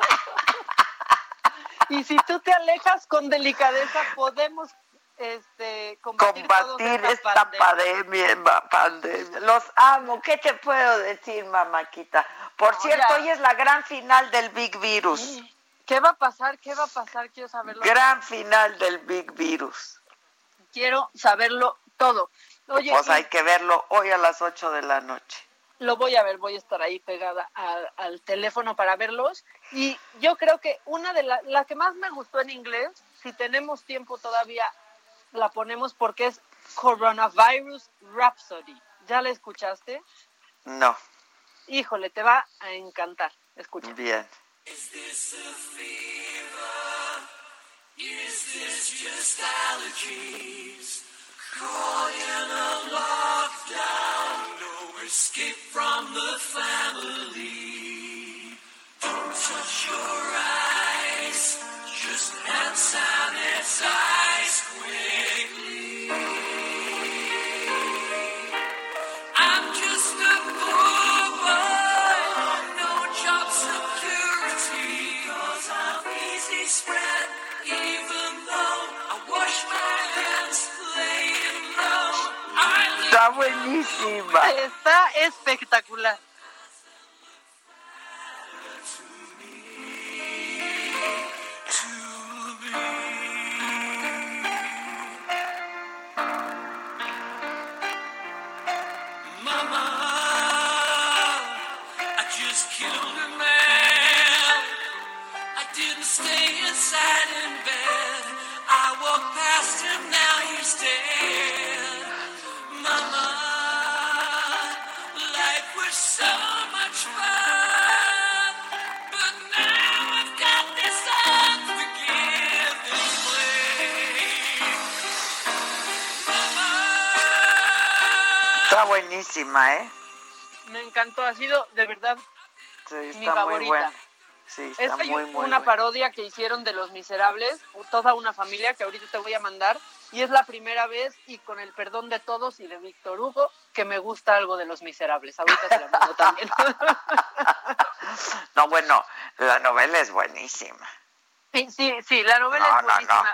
Y si tú te alejas con delicadeza, podemos este, combatir, Combatir esta esta pandemia. pandemia. Los amo. ¿Qué te puedo decir, mamáquita? Por cierto, hoy es la gran final del Big Virus. ¿Qué va a pasar? ¿Qué va a pasar? Quiero saberlo. Gran final del Big Virus. Quiero saberlo todo. Oye, Pues hay que verlo hoy a las 8 de la noche. lo voy a ver, voy a estar ahí pegada al teléfono para verlos. Y yo creo que una de las, la que más me gustó en inglés, si tenemos tiempo todavía, la ponemos porque es Coronavirus Rhapsody. ¿Ya la escuchaste? No, Híjole, te va a encantar. Escucha. bien. Is this a fever? Is this just allergies? Caught in a lockdown, no escape from the family. Touch your eyes, just sanitize quickly. I'm just a poor boy, no job security. Cause I'm easy spread, even though I wash my hands laying low. Está buenísima. Está espectacular. Buenísima, ¿eh? Me encantó, ha sido de verdad Sí, mi está muy favorita. buena. Sí, está Es muy, muy una buena. parodia que hicieron de Los Miserables, toda una familia que ahorita te voy a mandar, y es la primera vez, y con el perdón de todos y de Víctor Hugo, que me gusta algo de Los Miserables. Ahorita te la mando también. No, bueno, la novela es buenísima. Sí, sí, sí, la novela No, es no, no.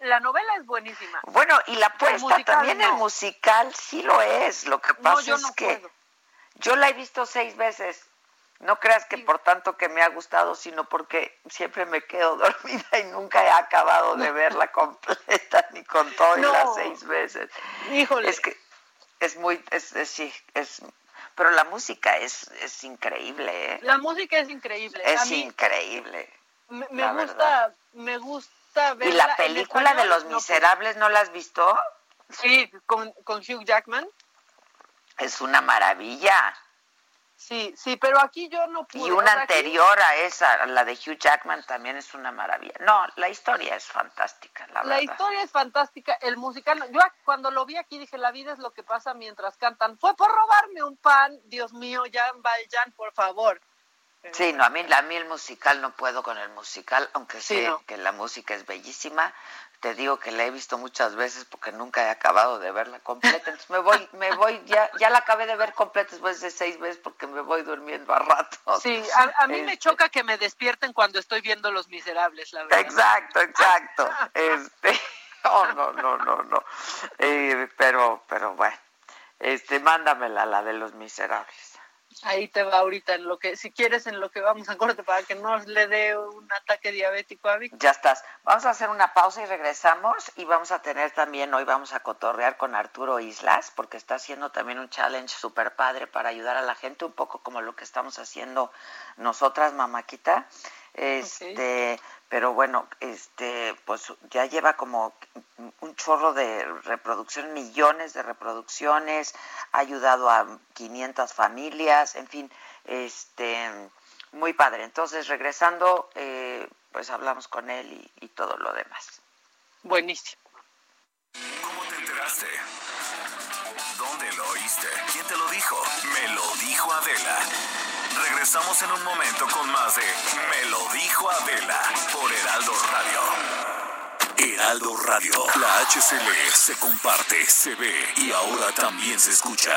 La novela es buenísima. Bueno, y la puesta, también el no. musical sí lo es. Lo que No, pasa yo es no que puedo. yo la he visto seis veces. No creas que por tanto que me ha gustado, sino porque siempre me quedo dormida y nunca he acabado de verla completa, ni con todo las seis veces. Híjole. Es que es muy, es, es- sí, es, pero la música es, es increíble, ¿eh? La música es increíble. Es a mí increíble. me, gusta, verdad. me gusta ver ¿Y la película de Los Miserables no la has visto? Sí, con, con Hugh Jackman. Es una maravilla. Sí, sí, pero aquí yo no pude. Y o una aquí- anterior a esa, la de Hugh Jackman, también es una maravilla. No, la historia es fantástica, la, La verdad. historia es fantástica, el musical. Yo cuando lo vi aquí dije, la vida es lo que pasa mientras cantan. Fue por robarme un pan, Dios mío, Jan Valjean, por favor. Sí, no, a mí, a mí el musical no puedo con el musical, aunque Sí, sé no. que la música es bellísima. Te digo que la he visto muchas veces porque nunca he acabado de verla completa. Entonces me voy, me voy, ya, ya la acabé de ver completa después de seis veces porque me voy durmiendo a ratos. Sí, a, a mí me Este, choca que me despierten cuando estoy viendo Los Miserables, la verdad. Exacto, exacto. Este, oh, no, no, no, no. Eh, pero, pero bueno, este, mándamela, la de los miserables. Ahí te va ahorita en lo que, si quieres, en lo que vamos a corte para que no le dé un ataque diabético a Víctor. Ya estás. Vamos a hacer una pausa y regresamos y vamos a tener también, hoy vamos a cotorrear con Arturo Islas, porque está haciendo también un challenge super padre para ayudar a la gente, un poco como lo que estamos haciendo nosotras, mamáquita. Este, pero bueno, este, pues ya lleva como un chorro de reproducción, millones de reproducciones, ha ayudado a 500 familias, en fin, este, muy padre. Entonces, regresando, eh, pues hablamos con él y, y todo lo demás. Buenísimo. ¿Cómo te enteraste? ¿Dónde lo oíste? ¿Quién te lo dijo? Me lo dijo Adela. Regresamos en un momento con más de Me lo dijo Adela por Heraldo Radio. Heraldo Radio. La HCL se comparte, se ve y ahora también se escucha.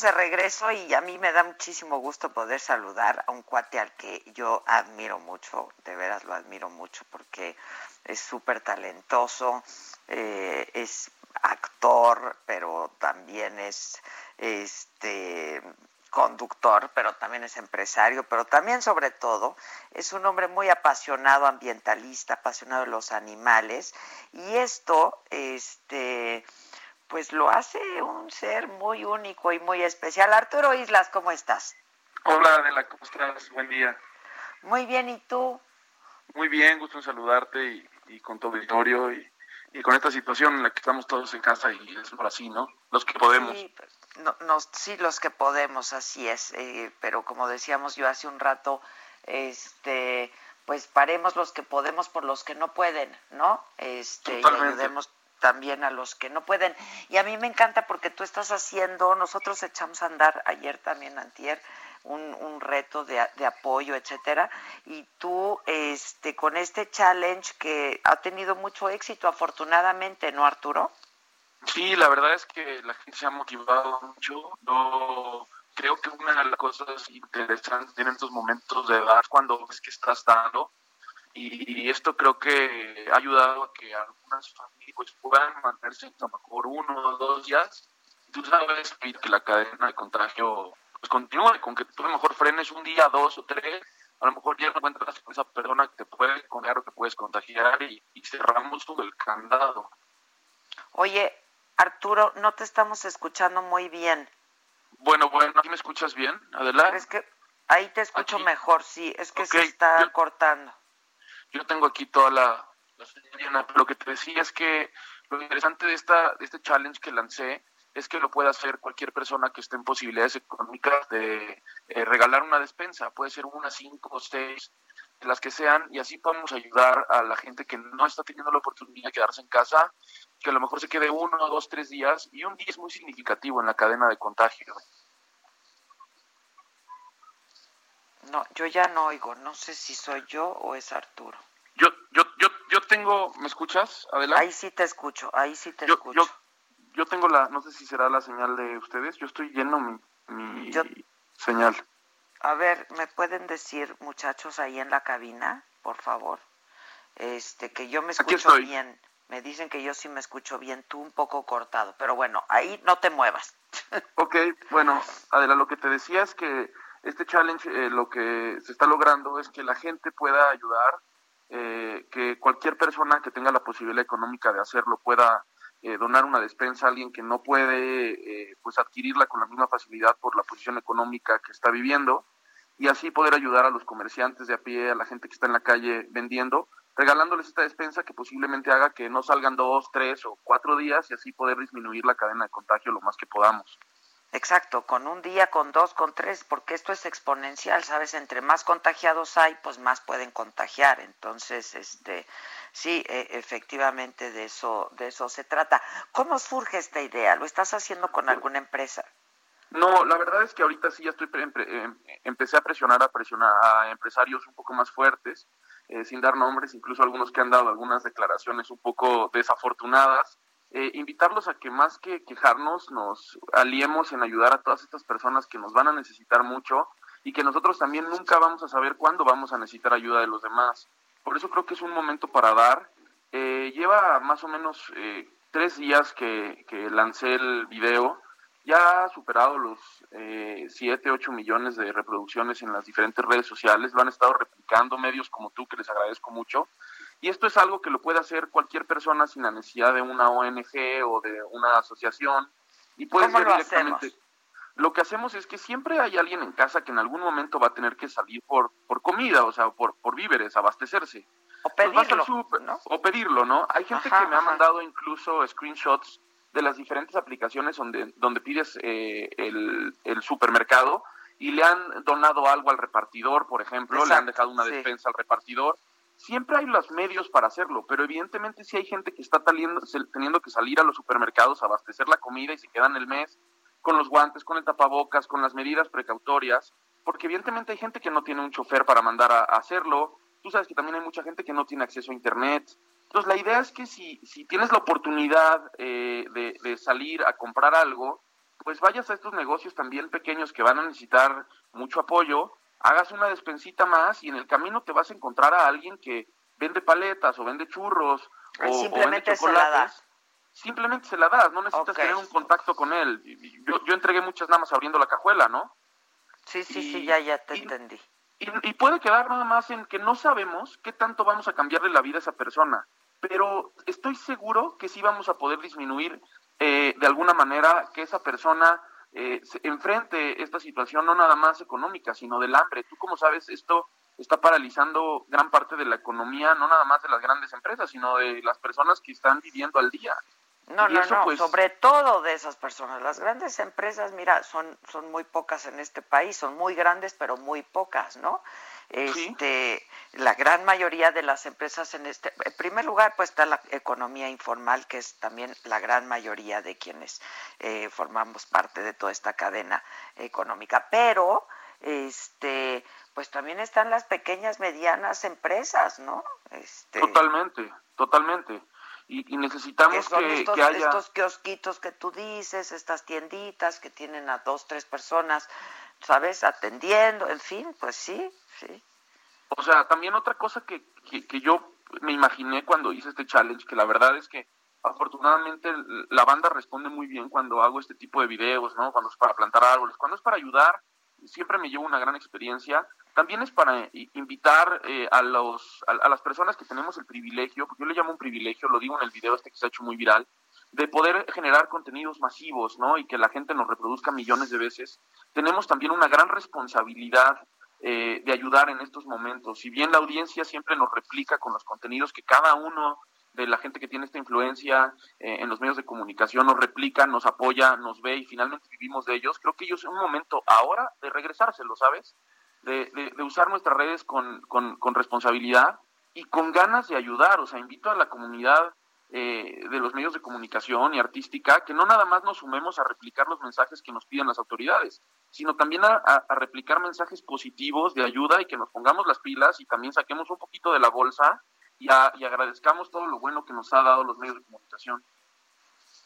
De regreso y a mí me da muchísimo gusto poder saludar a un cuate al que yo admiro mucho, de veras lo admiro mucho porque es súper talentoso, eh, es actor, pero también es este conductor, pero también es empresario, pero también sobre todo es un hombre muy apasionado ambientalista, apasionado de los animales. Y esto este pues lo hace un ser muy único y muy especial. Arturo Islas, ¿cómo estás? Hola Adela, ¿cómo estás? Buen día. Muy bien, ¿y tú? Muy bien, gusto en saludarte y, y con tu auditorio y, y con esta situación en la que estamos todos en casa y es por así, ¿no? Los que podemos. Sí, pues, no, nos- sí, los que podemos, así es. eh, pero como decíamos yo hace un rato, este, pues paremos los que podemos por los que no pueden, ¿no? Este, y ayudemos también a los que no pueden. Y a mí me encanta porque tú estás haciendo, nosotros echamos a andar ayer también, antier, un, un reto de, de apoyo, etcétera, y tú, este, con este challenge que ha tenido mucho éxito, afortunadamente, ¿no, Arturo? Sí, la verdad es que la gente se ha motivado mucho. Yo creo que una de las cosas interesantes en estos momentos de edad cuando ves que estás dando y esto creo que ha ayudado a que algunas familias pues puedan mantenerse a lo mejor uno o dos días. Tú sabes que la cadena de contagio pues continúe, con que tú a lo mejor frenes un día, dos o tres, a lo mejor ya no encuentras con esa persona que te puede contagiar o que puedes contagiar y, y cerramos todo el candado. Oye, Arturo, no te estamos escuchando muy bien. Bueno, bueno, ¿aquí me escuchas bien? Adelante. Es que ahí te escucho mejor, sí, es que se está cortando. Yo tengo aquí toda la, la pero lo que te decía es que lo interesante de, esta, de este challenge que lancé es que lo puede hacer cualquier persona que esté en posibilidades económicas de eh, regalar una despensa, puede ser una, cinco o seis, las que sean, y así podemos ayudar a la gente que no está teniendo la oportunidad de quedarse en casa, que a lo mejor se quede uno, dos, tres días, y un día es muy significativo en la cadena de contagio. No, yo ya no oigo, no sé si soy yo o es Arturo. Yo, yo, yo, yo tengo, ¿me escuchas? Adelante. Ahí sí te escucho, ahí sí te yo, escucho. Yo, yo tengo la, no sé si será la señal de ustedes, yo estoy lleno mi, mi señal. A ver, ¿me pueden decir, muchachos, ahí en la cabina, por favor? Este, que yo me escucho bien. Me dicen que yo sí me escucho bien, tú un poco cortado, pero bueno, ahí no te muevas. ok, bueno, Adela, lo que te decía es que este challenge eh, lo que se está logrando es que la gente pueda ayudar, eh, que cualquier persona que tenga la posibilidad económica de hacerlo pueda eh, donar una despensa a alguien que no puede eh, pues adquirirla con la misma facilidad por la posición económica que está viviendo y así poder ayudar a los comerciantes de a pie, a la gente que está en la calle vendiendo, regalándoles esta despensa que posiblemente haga que no salgan dos, tres o cuatro días y así poder disminuir la cadena de contagio lo más que podamos. Exacto, con un día, con dos, con tres, porque esto es exponencial, ¿sabes? Entre más contagiados hay, pues más pueden contagiar. Entonces, este, sí, e, efectivamente de eso, de eso se trata. ¿Cómo surge esta idea? ¿Lo estás haciendo con alguna empresa? No, la verdad es que ahorita sí ya estoy em, empecé a presionar a presionar a empresarios un poco más fuertes, eh, sin dar nombres, incluso algunos que han dado algunas declaraciones un poco desafortunadas eh, invitarlos a que más que quejarnos nos aliemos en ayudar a todas estas personas que nos van a necesitar mucho y que nosotros también nunca vamos a saber cuándo vamos a necesitar ayuda de los demás. Por eso creo que es un momento para dar. Eh, lleva más o menos eh, tres días que, que, lancé el video. Ya ha superado los eh, 7, 8 millones de reproducciones en las diferentes redes sociales. Lo han estado replicando medios como tú, que les agradezco mucho. Y esto es algo que lo puede hacer cualquier persona sin la necesidad de una ONG o de una asociación. Y puede ¿Cómo ser lo directamente. hacemos? Lo que hacemos es que siempre hay alguien en casa que en algún momento va a tener que salir por, por comida, o sea, por, por víveres, abastecerse. O pedirlo, súper- ¿no? O pedirlo, ¿no? Hay gente Ajá, que me ha mandado incluso screenshots de las diferentes aplicaciones donde, donde pides eh, el, el supermercado y le han donado algo al repartidor, por ejemplo, le han dejado una sí. despensa al repartidor. Siempre hay los medios para hacerlo, pero evidentemente sí hay gente que está teniendo que salir a los supermercados a abastecer la comida y se quedan el mes con los guantes, con el tapabocas, con las medidas precautorias, porque evidentemente hay gente que no tiene un chofer para mandar a, a hacerlo. Tú sabes que también hay mucha gente que no tiene acceso a Internet. Entonces la idea es que si, si tienes la oportunidad eh, de, de salir a comprar algo, pues vayas a estos negocios también pequeños que van a necesitar mucho apoyo, hagas una despensita más y en el camino te vas a encontrar a alguien que vende paletas o vende churros o, o simplemente vende se la das. chocolates. Simplemente se la das, no necesitas tener un contacto con él. Yo, yo entregué muchas nada más abriendo la cajuela, ¿no? Sí, sí, Y- sí, ya, ya te entendí. Y, y puede quedar nada más en que no sabemos qué tanto vamos a cambiarle la vida a esa persona, pero estoy seguro que sí vamos a poder disminuir eh, de alguna manera que esa persona eh, se enfrente esta situación no nada más económica, sino del hambre. Tú como sabes, esto está paralizando gran parte de la economía, no nada más de las grandes empresas, sino de las personas que están viviendo al día. No, Y no, eso, no, pues, sobre todo de esas personas. Las grandes empresas, mira, son, son muy pocas en este país, son muy grandes, pero muy pocas, ¿no? Este, la gran mayoría de las empresas en este, en primer lugar, pues está la economía informal, que es también la gran mayoría de quienes eh, formamos parte de toda esta cadena económica. Pero, este, pues también están las pequeñas, medianas empresas, ¿no? Este, Totalmente, totalmente. Y, y necesitamos que son que, estos, que haya... estos kiosquitos que tú dices, estas tienditas que tienen a dos, tres personas, ¿sabes? Atendiendo, en fin, pues sí, O sea, también otra cosa que, que, que yo me imaginé cuando hice este challenge, que la verdad es que afortunadamente la banda responde muy bien cuando hago este tipo de videos, ¿no? Cuando es para plantar árboles, cuando es para ayudar, siempre me llevo una gran experiencia. También es para invitar eh, a, los, a, las personas que tenemos el privilegio, porque yo le llamo un privilegio, lo digo en el video este que se ha hecho muy viral, de poder generar contenidos masivos, ¿no? Y que la gente nos reproduzca millones de veces. Tenemos también una gran responsabilidad eh, de ayudar en estos momentos. Si bien la audiencia siempre nos replica con los contenidos que cada uno de la gente que tiene esta influencia eh, en los medios de comunicación nos replica, nos apoya, nos ve y finalmente vivimos de ellos, creo que ellos es un momento ahora de regresárselo, ¿sabes? De, de, usar nuestras redes con, con, con, responsabilidad y con ganas de ayudar. O sea, invito a la comunidad eh, de los medios de comunicación y artística que no nada más nos sumemos a replicar los mensajes que nos piden las autoridades, sino también a, a replicar mensajes positivos de ayuda y que nos pongamos las pilas y también saquemos un poquito de la bolsa y, agradezcamos todo lo bueno que nos ha dado los medios de comunicación.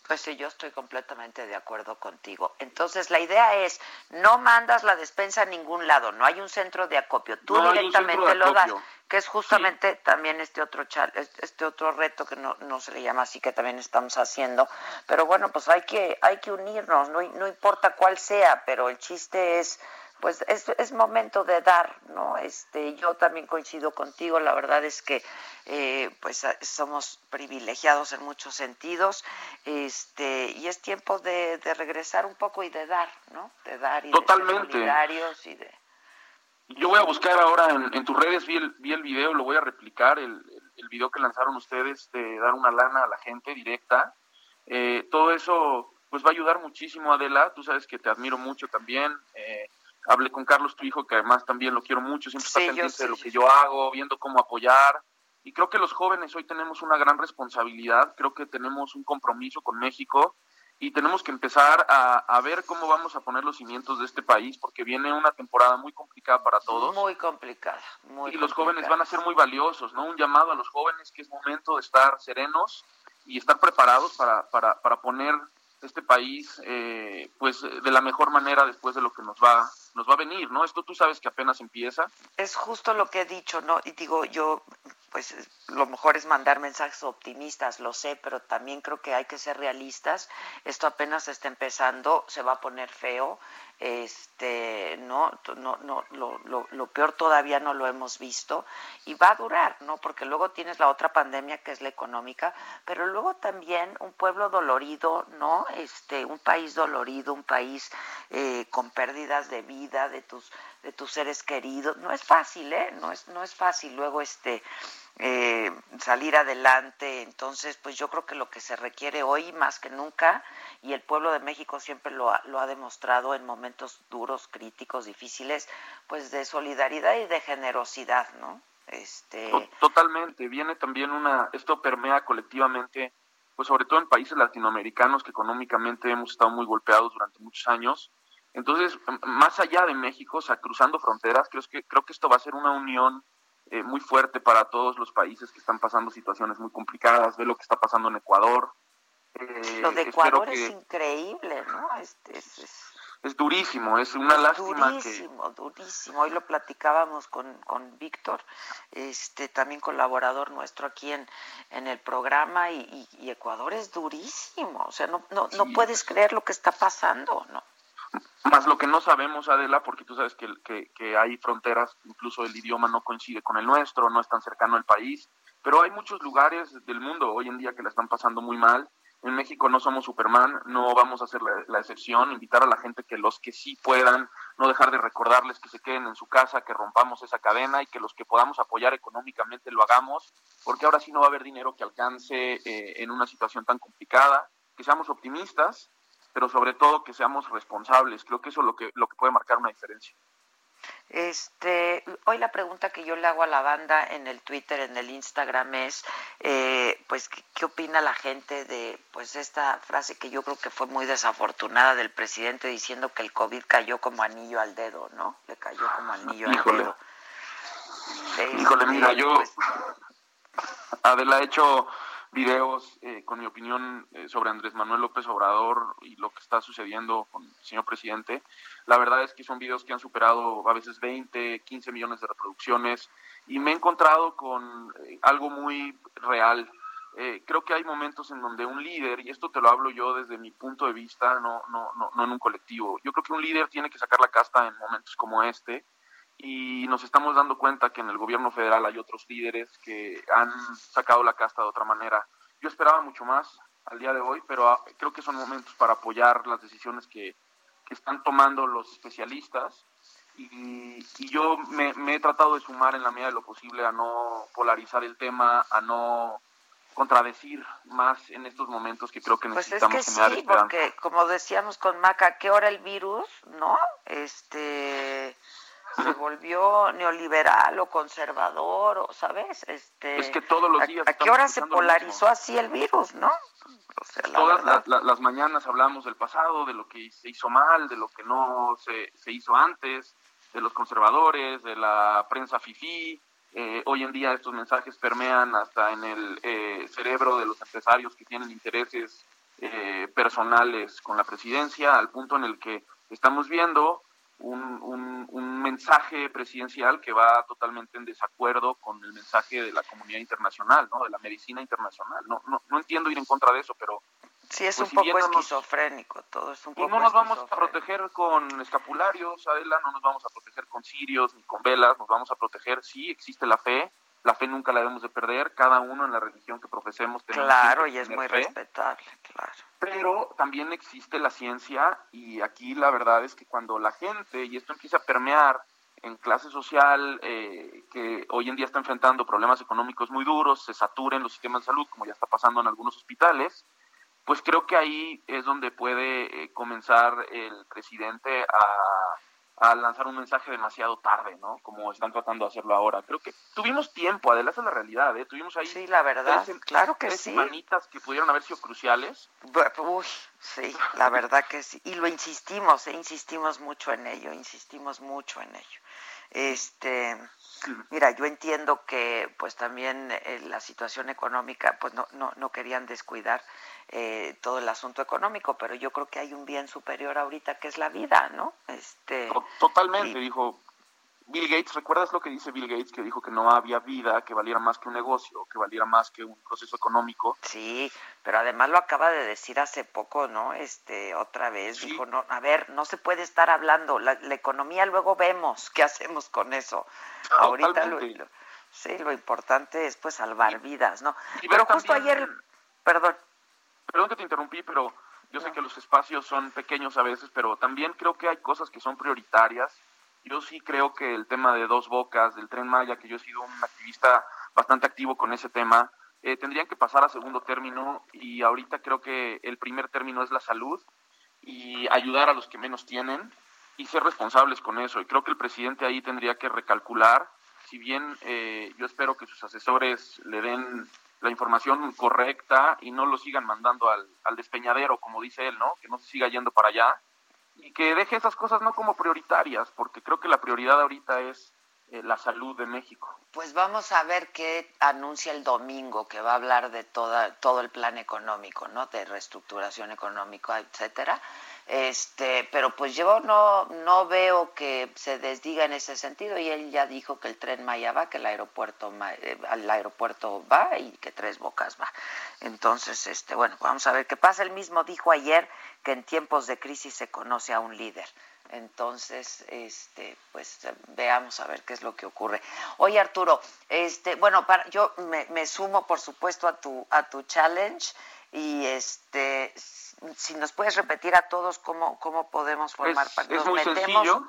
Pues sí, yo estoy completamente de acuerdo contigo. Entonces, la idea es, no mandas la despensa a ningún lado, no hay un centro de acopio, tú directamente lo das, que es justamente también este otro este otro reto que no, no se le llama así, que también estamos haciendo. Pero bueno, pues hay que, hay que unirnos, no, no importa cuál sea, pero el chiste es pues es, es, momento de dar, ¿no? Este, yo también coincido contigo, la verdad es que eh, pues somos privilegiados en muchos sentidos, este, y es tiempo de, de regresar un poco y de dar, ¿no? De dar y Totalmente. de y de... Yo voy a buscar ahora en, tus redes, vi el, vi el video, lo voy a replicar, el, el, video que lanzaron ustedes de dar una lana a la gente directa. Eh, todo eso pues va a ayudar muchísimo, Adela, tú sabes que te admiro mucho también. Eh, hablé con Carlos, tu hijo, que además también lo quiero mucho, siempre está pendiente de lo que yo hago, viendo cómo apoyar. Y creo que los jóvenes hoy tenemos una gran responsabilidad, creo que tenemos un compromiso con México y tenemos que empezar a, ver cómo vamos a poner los cimientos de este país, porque viene una temporada muy complicada para todos. Muy complicada, muy Y los jóvenes van a ser muy valiosos, ¿no? Un llamado a los jóvenes que es momento de estar serenos y estar preparados para, para, para poner este país eh, pues de la mejor manera después de lo que nos va nos va a venir no esto tú sabes que apenas empieza. Es justo lo que he dicho no y digo yo pues lo mejor es mandar mensajes optimistas lo sé pero también creo que hay que ser realistas. Esto apenas está empezando se va a poner feo este no no no lo, peor todavía no lo hemos visto. Y va a durar no porque luego tienes la otra pandemia que es la económica pero luego también un pueblo dolorido no este un país dolorido un país eh, con pérdidas de vida de tus de tus seres queridos no es fácil eh no es no es fácil luego este eh, salir adelante. Entonces, pues yo creo que lo que se requiere hoy más que nunca, y el pueblo de México siempre lo ha, lo ha demostrado en momentos duros, críticos, difíciles, pues de solidaridad y de generosidad, ¿no? Este... Totalmente, viene también una, esto permea colectivamente, pues sobre todo en países latinoamericanos que económicamente hemos estado muy golpeados durante muchos años. Entonces, más allá de México, o sea, cruzando fronteras, creo que, creo que esto va a ser una unión eh, muy fuerte para todos los países que están pasando situaciones muy complicadas. Ve lo que está pasando en Ecuador. Eh, lo de Ecuador es increíble, ¿no? Este, es, es, durísimo, es una lástima. Durísimo, durísimo. Hoy lo platicábamos con, con Víctor, este, también colaborador nuestro aquí en, en el programa, y, y, Ecuador es durísimo. O sea, no, no, no puedes creer lo que está pasando, ¿no? Más lo que no sabemos, Adela, porque tú sabes que, que, hay fronteras, incluso el idioma no coincide con el nuestro, no es tan cercano al país, pero hay muchos lugares del mundo hoy en día que la están pasando muy mal. En México no somos Superman, no vamos a hacer la, excepción, invitar a la gente que los que sí puedan, no dejar de recordarles que se queden en su casa, que rompamos esa cadena y que los que podamos apoyar económicamente lo hagamos, porque ahora sí no va a haber dinero que alcance eh, en una situación tan complicada, que seamos optimistas, pero sobre todo que seamos responsables. Creo que eso es lo que, lo que puede marcar una diferencia. Este, hoy la pregunta que yo le hago a la banda en el Twitter, en el Instagram es, eh, pues, ¿qué, opina la gente de, pues, esta frase que yo creo que fue muy desafortunada del presidente diciendo que el COVID cayó como anillo al dedo, ¿no? Le cayó como anillo al dedo. Híjole, mira, este, yo, pues, Adela, he hecho videos eh, con mi opinión eh, sobre Andrés Manuel López Obrador y lo que está sucediendo con el señor presidente. La verdad es que son videos que han superado a veces 20, 15 millones de reproducciones y me he encontrado con eh, algo muy real. eh, creo que hay momentos en donde un líder, y esto te lo hablo yo desde mi punto de vista, no, no, no, no en un colectivo, yo creo que un líder tiene que sacar la casta en momentos como este, y nos estamos dando cuenta que en el gobierno federal hay otros líderes que han sacado la casta de otra manera. Yo esperaba mucho más al día de hoy, pero ah, creo que son momentos para apoyar las decisiones que, que están tomando los especialistas y, y yo me, me, he tratado de sumar en la medida de lo posible a no polarizar el tema, a no contradecir más en estos momentos que creo que necesitamos pues es que sí, porque como decíamos con Maca, ¿qué hora el virus, no? Este se volvió neoliberal o conservador, o sabes, este es que todos los días a, qué hora se polarizó así el virus, ¿no? O sea, Todas las mañanas hablamos del pasado, de lo que se hizo mal, de lo que no se, se hizo antes, de los conservadores, de la prensa fifí. Eh, hoy en día estos mensajes permean hasta en el eh, cerebro de los empresarios que tienen intereses eh, personales con la presidencia, al punto en el que estamos viendo un, un, un, mensaje presidencial que va totalmente en desacuerdo con el mensaje de la comunidad internacional, ¿no? de la medicina internacional. No, no, no entiendo ir en contra de eso, pero... Sí, es pues un poco esquizofrénico, todo es un poco Y no nos vamos a proteger con escapularios, Adela, no nos vamos a proteger con cirios ni con velas, nos vamos a proteger, sí, existe la fe, la fe nunca la debemos de perder, cada uno en la religión que profesemos. Claro, y es muy respetable, claro. Pero también existe la ciencia y aquí la verdad es que cuando la gente, y esto empieza a permear en clase social eh, que hoy en día está enfrentando problemas económicos muy duros, se saturen los sistemas de salud, como ya está pasando en algunos hospitales, pues creo que ahí es donde puede eh, comenzar el presidente a a lanzar un mensaje demasiado tarde, ¿no? Como están tratando de hacerlo ahora. Creo que tuvimos tiempo, Adela, esa es la realidad, ¿eh? Tuvimos ahí... Sí, la verdad, claro que tres sí. manitas que pudieron haber sido cruciales. Uy, sí, la verdad que sí. Y lo insistimos, ¿eh? Insistimos mucho en ello, insistimos mucho en ello. Este... Mira, yo entiendo que pues también eh, la situación económica pues no, no, no querían descuidar eh, todo el asunto económico, pero yo creo que hay un bien superior ahorita que es la vida, ¿no? Este, Totalmente, dijo Bill Gates, ¿recuerdas lo que dice Bill Gates? Que dijo que no había vida que valiera más que un negocio, que valiera más que un proceso económico. Sí, pero además lo acaba de decir hace poco, ¿no? Este, otra vez, dijo, no, a ver, no se puede estar hablando, la, economía luego vemos qué hacemos con eso. Ahorita lo, sí, lo importante es pues salvar vidas, ¿no? pero justo ayer, perdón. Perdón que te interrumpí, pero yo sé que los espacios son pequeños a veces, pero también creo que hay cosas que son prioritarias. Yo sí creo que el tema de dos bocas, del tren Maya, que yo he sido un activista bastante activo con ese tema, eh, tendrían que pasar a segundo término y ahorita creo que el primer término es la salud y ayudar a los que menos tienen y ser responsables con eso. Y creo que el presidente ahí tendría que recalcular, si bien eh, yo espero que sus asesores le den la información correcta y no lo sigan mandando al, al despeñadero, como dice él, ¿no? Que no se siga yendo para allá y que deje esas cosas no como prioritarias, porque creo que la prioridad ahorita es eh, la salud de México. Pues vamos a ver qué anuncia el domingo, que va a hablar de toda, todo el plan económico, ¿no? De reestructuración económica, etcétera. Este, pero pues yo no, no veo que se desdiga en ese sentido y él ya dijo que el tren Maya va, que el aeropuerto eh, al aeropuerto va y que Tres Bocas va. Entonces, este, bueno, vamos a ver qué pasa. Él mismo dijo ayer que en tiempos de crisis se conoce a un líder. Entonces, este, pues veamos a ver qué es lo que ocurre. Oye, Arturo, este, bueno, para, yo me, me sumo, por supuesto, a tu, a tu challenge y este si nos puedes repetir a todos cómo, cómo podemos formar parte. Es muy sencillo.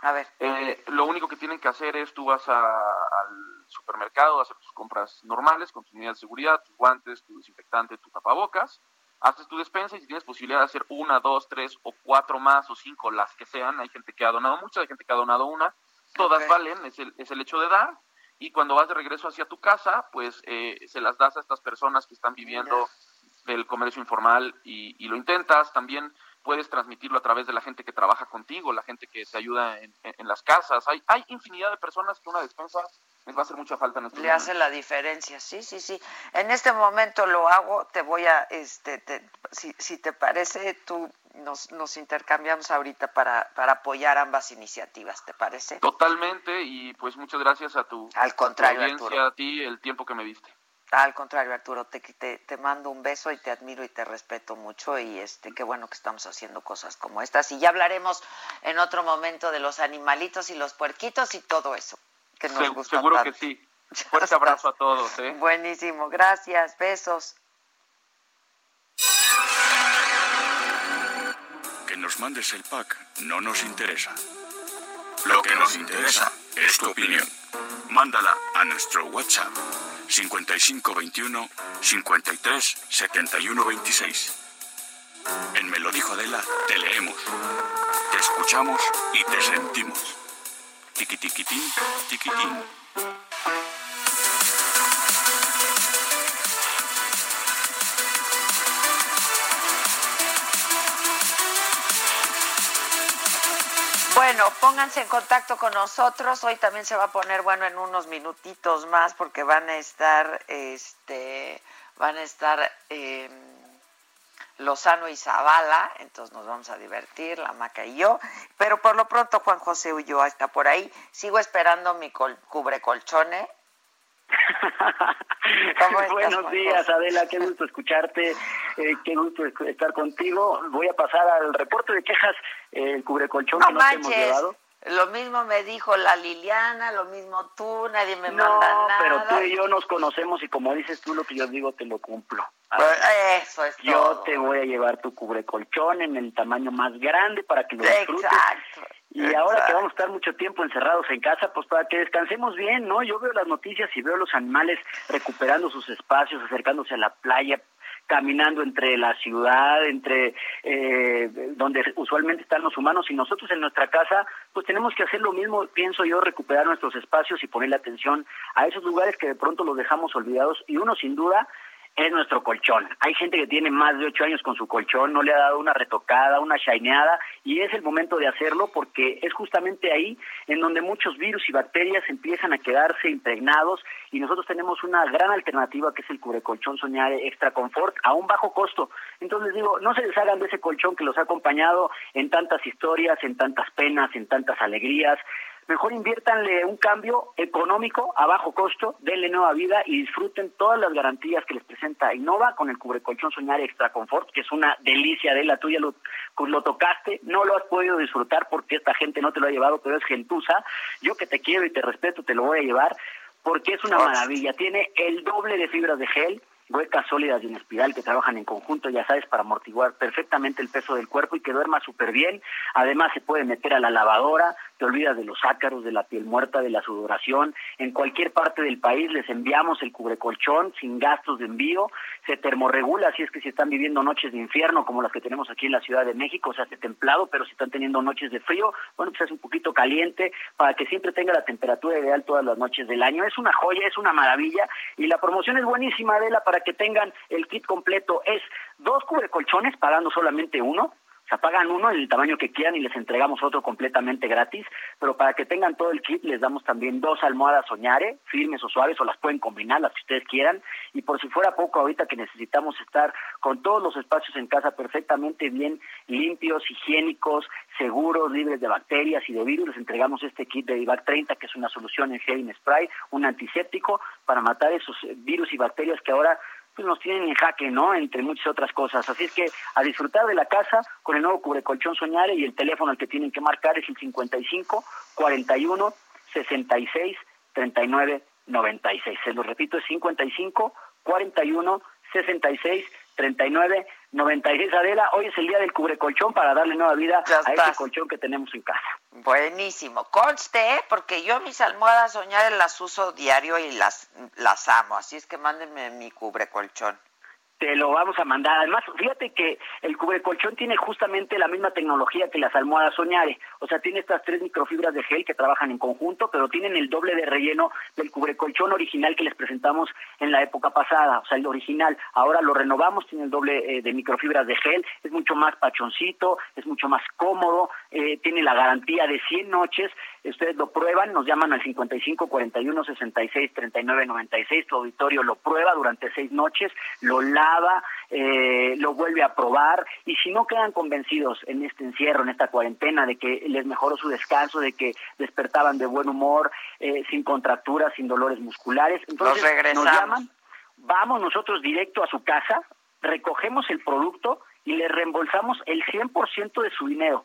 A ver. Eh, lo único que tienen que hacer es tú vas al supermercado a hacer tus compras normales con tus medidas de seguridad, tus guantes, tu desinfectante, tu tapabocas, haces tu despensa y si tienes posibilidad de hacer una, dos, tres o cuatro más o cinco, las que sean, hay gente que ha donado muchas, hay gente que ha donado una, todas valen, es el, es el hecho de dar y cuando vas de regreso hacia tu casa, pues eh, se las das a estas personas que están viviendo del comercio informal y, lo intentas, también puedes transmitirlo a través de la gente que trabaja contigo, la gente que te ayuda en, las casas. Hay, hay infinidad de personas que una despensa les va a hacer mucha falta en este Le hace la diferencia, sí, sí, sí. En este momento lo hago, te voy a, este, si, si te parece, tú nos, nos intercambiamos ahorita para, para apoyar ambas iniciativas, ¿te parece? Totalmente, y pues muchas gracias a tu, Al contrario, audiencia, a ti, el tiempo que me diste. Al contrario, Arturo, te, te, te, mando un beso y te admiro y te respeto mucho y este qué bueno que estamos haciendo cosas como estas y ya hablaremos en otro momento de los animalitos y los puerquitos y todo eso que nos gusta Seguro que sí. Fuerte abrazo a todos. ¿eh? Buenísimo, gracias, besos. Que nos mandes el pack no nos interesa. Lo que nos interesa es tu opinión. Mándala a nuestro WhatsApp 5521 53 71 26. En Me lo dijo Adela, te leemos, te escuchamos y te sentimos. Tiquitiquitín, tiquitín. Bueno, pónganse en contacto con nosotros. Hoy también se va a poner bueno en unos minutitos más porque van a estar, este, van a estar eh, Lozano y Zavala, entonces nos vamos a divertir, la maca y yo. Pero por lo pronto Juan José Ulloa está por ahí. Sigo esperando mi col cubre colchone. Buenos días, Adela, qué gusto escucharte, eh, qué gusto estar contigo. Voy a pasar al reporte de quejas, eh, el cubrecolchón no que no te hemos llevado. Lo mismo me dijo la Liliana, lo mismo tú, nadie me manda nada. pero tú y yo nos conocemos y como dices tú, lo que yo digo te lo cumplo. Pues eso es Yo todo. te voy a llevar tu cubrecolchón en el tamaño más grande para que lo disfrutes. Exacto. Y ahora que vamos a estar mucho tiempo encerrados en casa, pues para que descansemos bien, ¿no? Yo veo las noticias y veo los animales recuperando sus espacios, acercándose a la playa, caminando entre la ciudad, entre eh, donde usualmente están los humanos y nosotros en nuestra casa, pues tenemos que hacer lo mismo, pienso yo, recuperar nuestros espacios y ponerle atención a esos lugares que de pronto los dejamos olvidados y uno sin duda es nuestro colchón. Hay gente que tiene más de ocho años con su colchón, no le ha dado una retocada, una shineada, y es el momento de hacerlo porque es justamente ahí en donde muchos virus y bacterias empiezan a quedarse impregnados y nosotros tenemos una gran alternativa que es el cubrecolchón Soñare Extra Confort a un bajo costo. Entonces digo, no se deshagan de ese colchón que los ha acompañado en tantas historias, en tantas penas, en tantas alegrías, mejor inviértanle un cambio económico a bajo costo, denle nueva vida y disfruten todas las garantías que les presenta Innova con el cubrecolchón Soñar Extra Confort, que es una delicia de la tuya, lo, pues lo tocaste, no lo has podido disfrutar porque esta gente no te lo ha llevado, pero es gentuza. Yo que te quiero y te respeto, te lo voy a llevar porque es una maravilla. Tiene el doble de fibras de gel, huecas sólidas y en espiral que trabajan en conjunto, ya sabes, para amortiguar perfectamente el peso del cuerpo y que duerma súper bien. Además, se puede meter a la lavadora, te olvidas de los ácaros, de la piel muerta, de la sudoración. En cualquier parte del país les enviamos el cubrecolchón sin gastos de envío. Se termorregula, si es que si están viviendo noches de infierno como las que tenemos aquí en la Ciudad de México, o sea, hace templado, pero si están teniendo noches de frío, bueno, pues es un poquito caliente para que siempre tenga la temperatura ideal todas las noches del año. Es una joya, es una maravilla y la promoción es buenísima, Adela, para que tengan el kit completo. Es dos cubrecolchones pagando solamente uno. O sea, pagan uno en el tamaño que quieran y les entregamos otro completamente gratis. Pero para que tengan todo el kit, les damos también dos almohadas soñare, firmes o suaves, o las pueden combinar, las que ustedes quieran. Y por si fuera poco, ahorita que necesitamos estar con todos los espacios en casa perfectamente bien limpios, higiénicos, seguros, libres de bacterias y de virus, les entregamos este kit de Ivac 30, que es una solución en gel y spray, un antiséptico para matar esos virus y bacterias que ahora pues nos tienen en jaque, ¿no? Entre muchas otras cosas. Así es que a disfrutar de la casa con el nuevo cubrecolchón Soñare y el teléfono al que tienen que marcar es el 55 41 66 39 96. Se lo repito, es 55 41 66 39 96 Adela, hoy es el día del cubrecolchón para darle nueva vida a ese colchón que tenemos en casa. Buenísimo. Conste, ¿eh? porque yo mis almohadas soñares las uso diario y las, las amo. Así es que mándenme mi cubrecolchón. Te lo vamos a mandar. Además, fíjate que el cubrecolchón tiene justamente la misma tecnología que las almohadas Soñare. O sea, tiene estas tres microfibras de gel que trabajan en conjunto, pero tienen el doble de relleno del cubrecolchón original que les presentamos en la época pasada. O sea, el original. Ahora lo renovamos, tiene el doble eh, de microfibras de gel. Es mucho más pachoncito, es mucho más cómodo, eh, tiene la garantía de 100 noches. Ustedes lo prueban, nos llaman al 55 41 66 39 96. Tu auditorio lo prueba durante seis noches, lo lava, eh, lo vuelve a probar y si no quedan convencidos en este encierro, en esta cuarentena, de que les mejoró su descanso, de que despertaban de buen humor, eh, sin contracturas, sin dolores musculares, entonces nos llaman vamos nosotros directo a su casa, recogemos el producto y le reembolsamos el 100% de su dinero.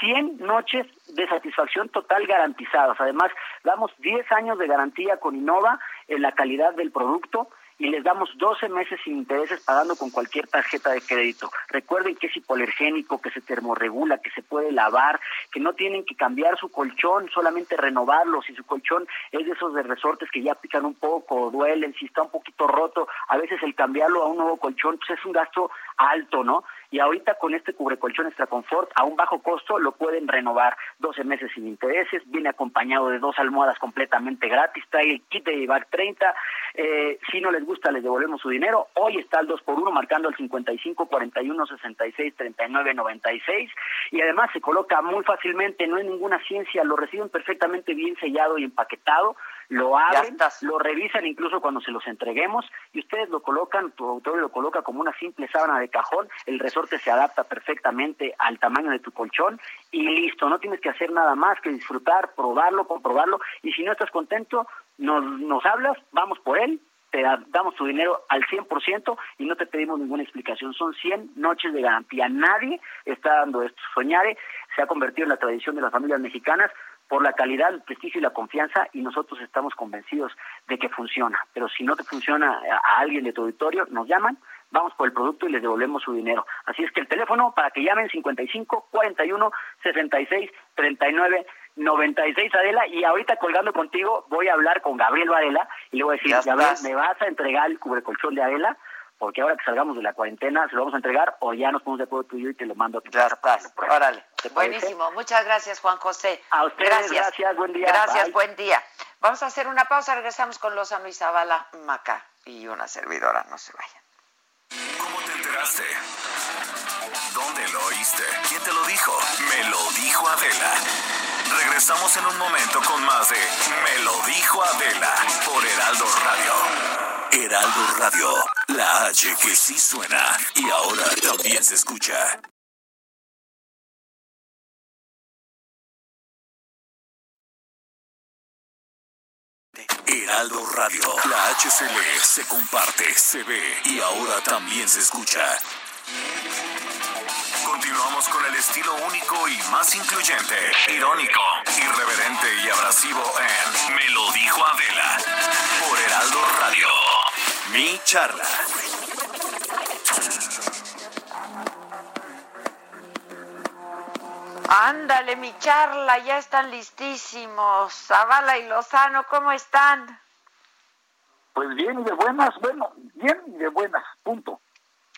100 noches de satisfacción total garantizadas. Además, damos 10 años de garantía con Innova en la calidad del producto y les damos 12 meses sin intereses pagando con cualquier tarjeta de crédito. Recuerden que es hipoalergénico, que se termorregula, que se puede lavar, que no tienen que cambiar su colchón, solamente renovarlo. Si su colchón es de esos de resortes que ya pican un poco, duelen, si está un poquito roto, a veces el cambiarlo a un nuevo colchón pues es un gasto alto, ¿no? Y ahorita con este cubrecolchón Extra Confort a un bajo costo lo pueden renovar. 12 meses sin intereses, viene acompañado de dos almohadas completamente gratis, trae el kit de llevar 30, eh, si no les gusta les devolvemos su dinero, hoy está el 2 por 1 marcando el 55 41 66 39 96 y además se coloca muy fácilmente, no hay ninguna ciencia, lo reciben perfectamente bien sellado y empaquetado, lo abren, lo revisan incluso cuando se los entreguemos y ustedes lo colocan, tu autor lo coloca como una simple sábana de cajón, el resorte se adapta perfectamente al tamaño de tu colchón y listo, no tienes que hacer nada más que disfrutar, probarlo, comprobarlo y si no estás contento, nos, nos hablas, vamos por él, te damos tu dinero al 100% y no te pedimos ninguna explicación. Son 100 noches de garantía. Nadie está dando esto. Soñare se ha convertido en la tradición de las familias mexicanas por la calidad, el prestigio y la confianza y nosotros estamos convencidos de que funciona. Pero si no te funciona a alguien de tu auditorio, nos llaman, vamos por el producto y les devolvemos su dinero. Así es que el teléfono para que llamen 55 41 66 39 96 Adela y ahorita colgando contigo voy a hablar con Gabriel Varela y le voy a decir, Gabriel, ¿me vas a entregar el cubrecolchón de Adela? Porque ahora que salgamos de la cuarentena se lo vamos a entregar o ya nos ponemos de acuerdo tú y yo y te lo mando a tu ya casa. Órale. Buenísimo. Muchas gracias, Juan José. A ustedes, gracias. gracias buen día. Gracias, buen día. Vamos a hacer una pausa, regresamos con los Luis Zavala, Maca y una servidora, no se vayan. ¿Cómo te enteraste? ¿Dónde lo oíste? ¿Quién te lo dijo? Me lo dijo Adela. Regresamos en un momento con más de Me lo dijo Adela por Heraldo Radio. Heraldo Radio, la H que sí suena y ahora también se escucha. Heraldo Radio, la HCL se comparte, se ve y ahora también se escucha. Continuamos con el estilo único y más incluyente, irónico, irreverente y abrasivo en Me lo dijo Adela por Heraldo Radio. Mi charla. Ándale, mi charla, ya están listísimos. Zavala y Lozano, ¿cómo están? Pues bien y de buenas, bueno, bien y de buenas, punto.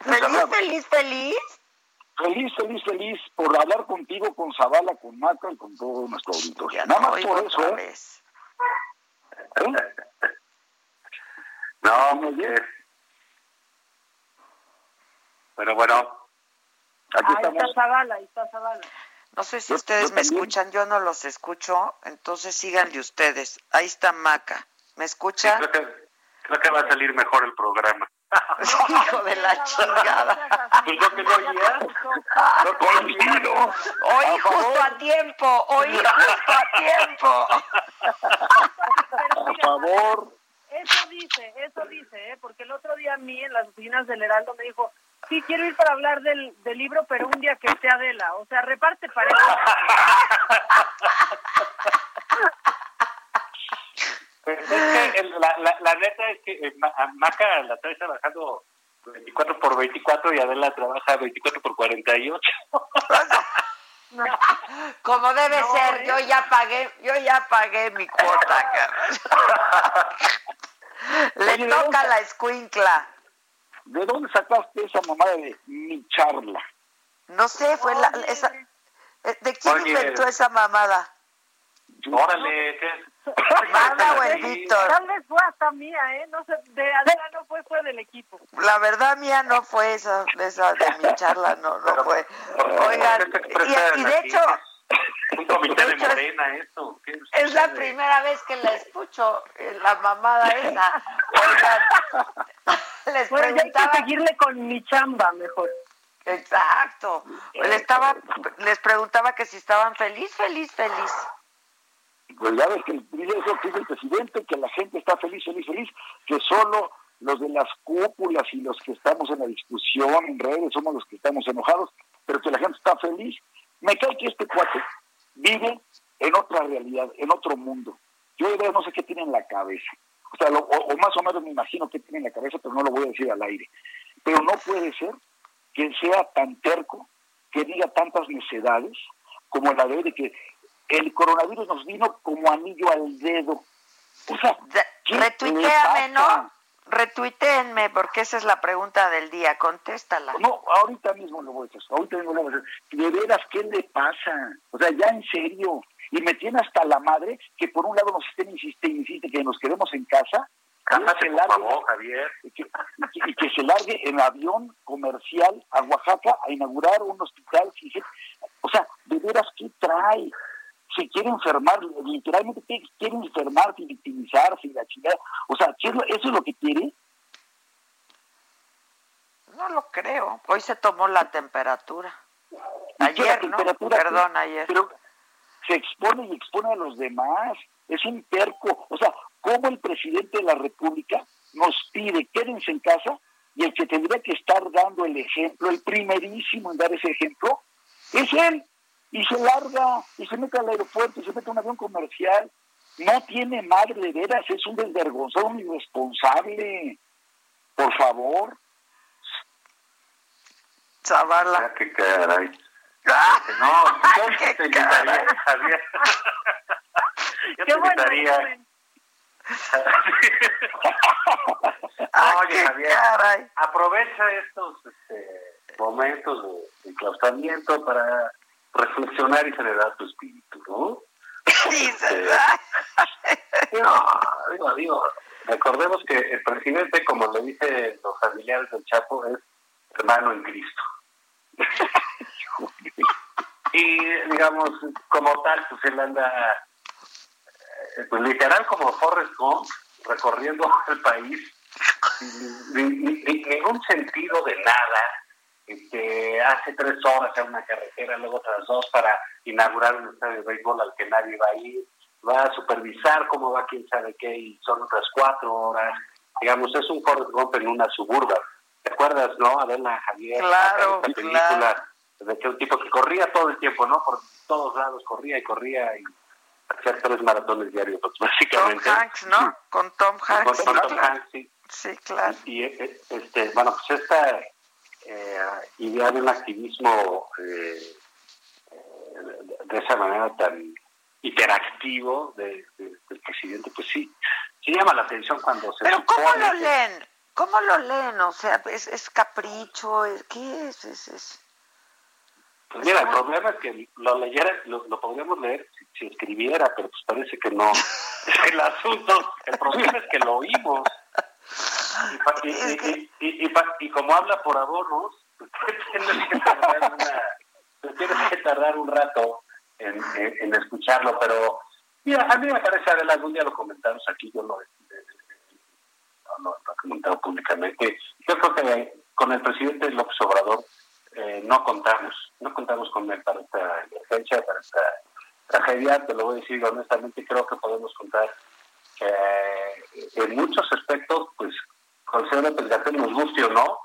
¿Feliz, feliz, feliz? Feliz, feliz, feliz por hablar contigo, con Zavala, con Maca y con todo nuestro auditorio. Nada más por eso, ¿eh? ¿Eh? No, muy bien. Pero bueno. Aquí ahí está Zavala, ahí está Zavala. No sé si ustedes me escuchan, yo no los escucho, entonces síganle ustedes. Ahí está Maca. ¿Me escucha? creo, que, creo que va a salir mejor el programa. Hijo de la chingada. Pues no que no oía. No Oí justo a tiempo, oí justo a tiempo. Por favor. Eso dice, eso dice, ¿eh? porque el otro día a mí en las oficinas del Heraldo me dijo, sí, quiero ir para hablar del, del libro, pero un día que esté Adela. O sea, reparte pareja. Pues es que la, la, la, neta es que eh, Maca la está trabajando 24 por 24 y Adela trabaja 24 por 48. No. Como debe ser, yo ¿eh? ya pagué, yo ya pagué mi cuota, Le toca la escuincla. ¿De dónde sacaste esa mamada de mi charla? No sé, fue la esa eh, ¿De quién Oye. inventó esa mamada? Órale, ¿qué es? Marta o el Víctor. Tal vez fue hasta mía, ¿eh? No sé, de Adela no fue, fue del equipo. La verdad mía no fue esa, esa de mi charla, no, no fue. Oigan, y, y de hecho... Un comité de, de morena, eso. Es la primera vez que la escucho, eh, la mamada esa. Oigan, les bueno, preguntaba... hay que seguirle con mi chamba mejor. Exacto. Le estaba, les preguntaba que si estaban feliz, feliz, feliz. Pues ya ves que dice eso que dice el presidente, que la gente está feliz, feliz, feliz, que solo los de las cúpulas y los que estamos en la discusión en redes somos los que estamos enojados, pero que la gente está feliz. Me cae que este cuate vive en otra realidad, en otro mundo. Yo no sé qué tiene en la cabeza. O, sea, o, más o menos me imagino qué tiene en la cabeza, pero no lo voy a decir al aire. Pero no puede ser que sea tan terco, que diga tantas necedades, como la de, de que el coronavirus nos vino como anillo al dedo. O sea, retuiteame, ¿no? Retuiteenme, porque esa es la pregunta del día, contéstala. No, ahorita mismo lo voy a hacer, ahorita mismo lo voy a hacer. De veras, ¿qué le pasa? O sea, ya en serio. Y me tiene hasta la madre que por un lado nos estén insiste, insiste que nos quedemos en casa. Por favor, Javier. Y que, y que, se largue en avión comercial a Oaxaca a inaugurar un hospital. O sea, de veras, ¿qué trae? se quiere enfermar, literalmente quiere enfermarse y victimizarse y la chingada. O sea, ¿eso es lo que quiere? No lo creo. Hoy se tomó la temperatura. Ayer, ¿no? Perdón, ayer. Pero se expone y expone a los demás. Es un terco. O sea, ¿cómo el presidente de la República nos pide quédense en casa y el que tendría que estar dando el ejemplo, el primerísimo en dar ese ejemplo, es él? y se larga y se mete al aeropuerto y se mete a un avión comercial. No tiene madre de veras, es un desvergonzado, un irresponsable. Por favor. Zavala. Ah, qué caray. Ah, no, yo te invitaría, Javier. Yo te invitaría. Oye, Javier, aprovecha estos este, momentos de enclaustramiento para reflexionar y celebrar tu espíritu, ¿no? Sí, este, no, digo, digo, recordemos que el presidente, como le dice los familiares del Chapo, es hermano en Cristo. Y digamos, como tal, pues él anda, eh, pues literal como Forrest Gump, recorriendo el país, sin ningún sentido de nada, este, hace tres horas en una carretera, luego otras dos para inaugurar un estadio de béisbol al que nadie va a ir, va a supervisar cómo va quién sabe qué y son otras cuatro horas. Digamos, es un Forrest Gump en una suburba. ¿Te acuerdas, no? Adela Javier, claro, esta película de que un tipo que corría todo el tiempo, ¿no? Por todos lados corría y corría y hacía tres maratones diarios, básicamente. Tom Hanks, ¿no? Con Tom Hanks. Con, Tom Hanks, sí. Sí, claro. Y eh, este, bueno, pues esta eh, idea de un activismo eh, de esa manera tan interactivo del presidente, pues sí, sí llama la atención cuando se... Pero ¿cómo lo leen? ¿Cómo lo leen? O sea, ¿es, es capricho? Es, ¿Qué es? es, Pues mira, el problema es que lo leyera, lo, podríamos leer si, escribiera, pero pues parece que no. el asunto, el problema es que lo oímos. Y, y, y, y, como habla por abonos, tienes que tardar, una, tienes que tardar un rato en, en, escucharlo, pero mira, a mí me parece, Adela, algún día lo comentamos aquí, yo lo, lo, he comentado públicamente, yo creo que con el presidente López Obrador eh, no contamos, no contamos con él para esta emergencia, para esta tragedia, te lo voy a decir honestamente, creo que podemos contar eh, en muchos aspectos, pues con el señor López nos guste o no,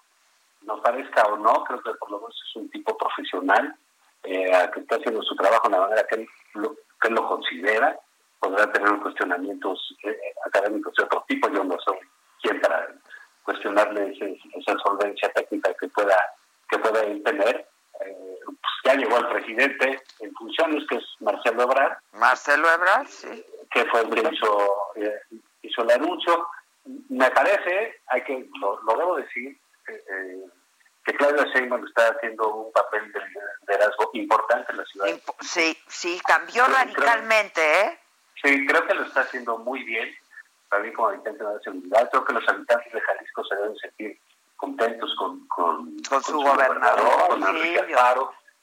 nos parezca o no, creo que por lo menos es un tipo profesional eh, que está haciendo su trabajo de la manera que él lo, que lo considera, podrá tener cuestionamientos eh, académicos de otro tipo, yo no soy quien para cuestionarle esa solvencia técnica que pueda que pueda tener. Eh, pues ya llegó el presidente en funciones, que es Marcelo Ebrard. Marcelo Ebrard, sí. Que fue el que hizo, hizo el anuncio me parece, hay que lo, debo decir, eh, que Claudia Sheinbaum está haciendo un papel de liderazgo importante en la ciudad. Sí, sí, cambió radicalmente, ¿eh? Sí, creo que lo está haciendo muy bien, también como habitante de la seguridad. Creo que los habitantes de Jalisco se deben sentir contentos con, con, su, gobernador, con Enrique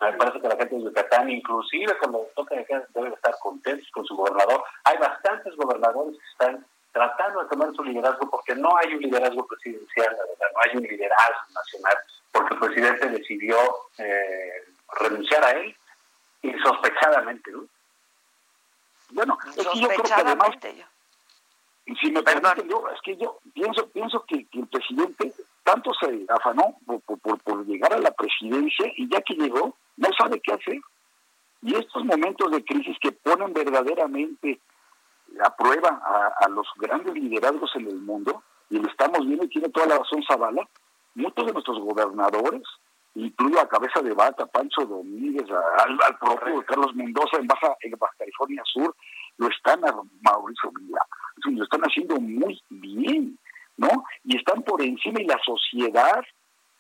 Me parece que la gente de Yucatán, inclusive cuando toca de deben estar contentos con su gobernador. Hay bastantes gobernadores que están tratando de tomar su liderazgo porque no hay un liderazgo presidencial, no hay un liderazgo nacional, porque el presidente decidió eh, renunciar a él insospechadamente, ¿no? Bueno, yo creo que además, si me permiten, yo, es que yo pienso, pienso que, que el presidente tanto se afanó por, por, por, llegar a la presidencia y ya que llegó, no sabe qué hacer. Y estos momentos de crisis que ponen verdaderamente a prueba a, a los grandes liderazgos en el mundo, y lo estamos viendo y tiene toda la razón Zavala, muchos de nuestros gobernadores, incluyo a Cabeza de Bata, Pancho Domínguez, al, al propio Carlos Mendoza en Baja, en Baja California Sur, lo están a Mauricio Vila, lo están haciendo muy bien, ¿no? Y están por encima y la sociedad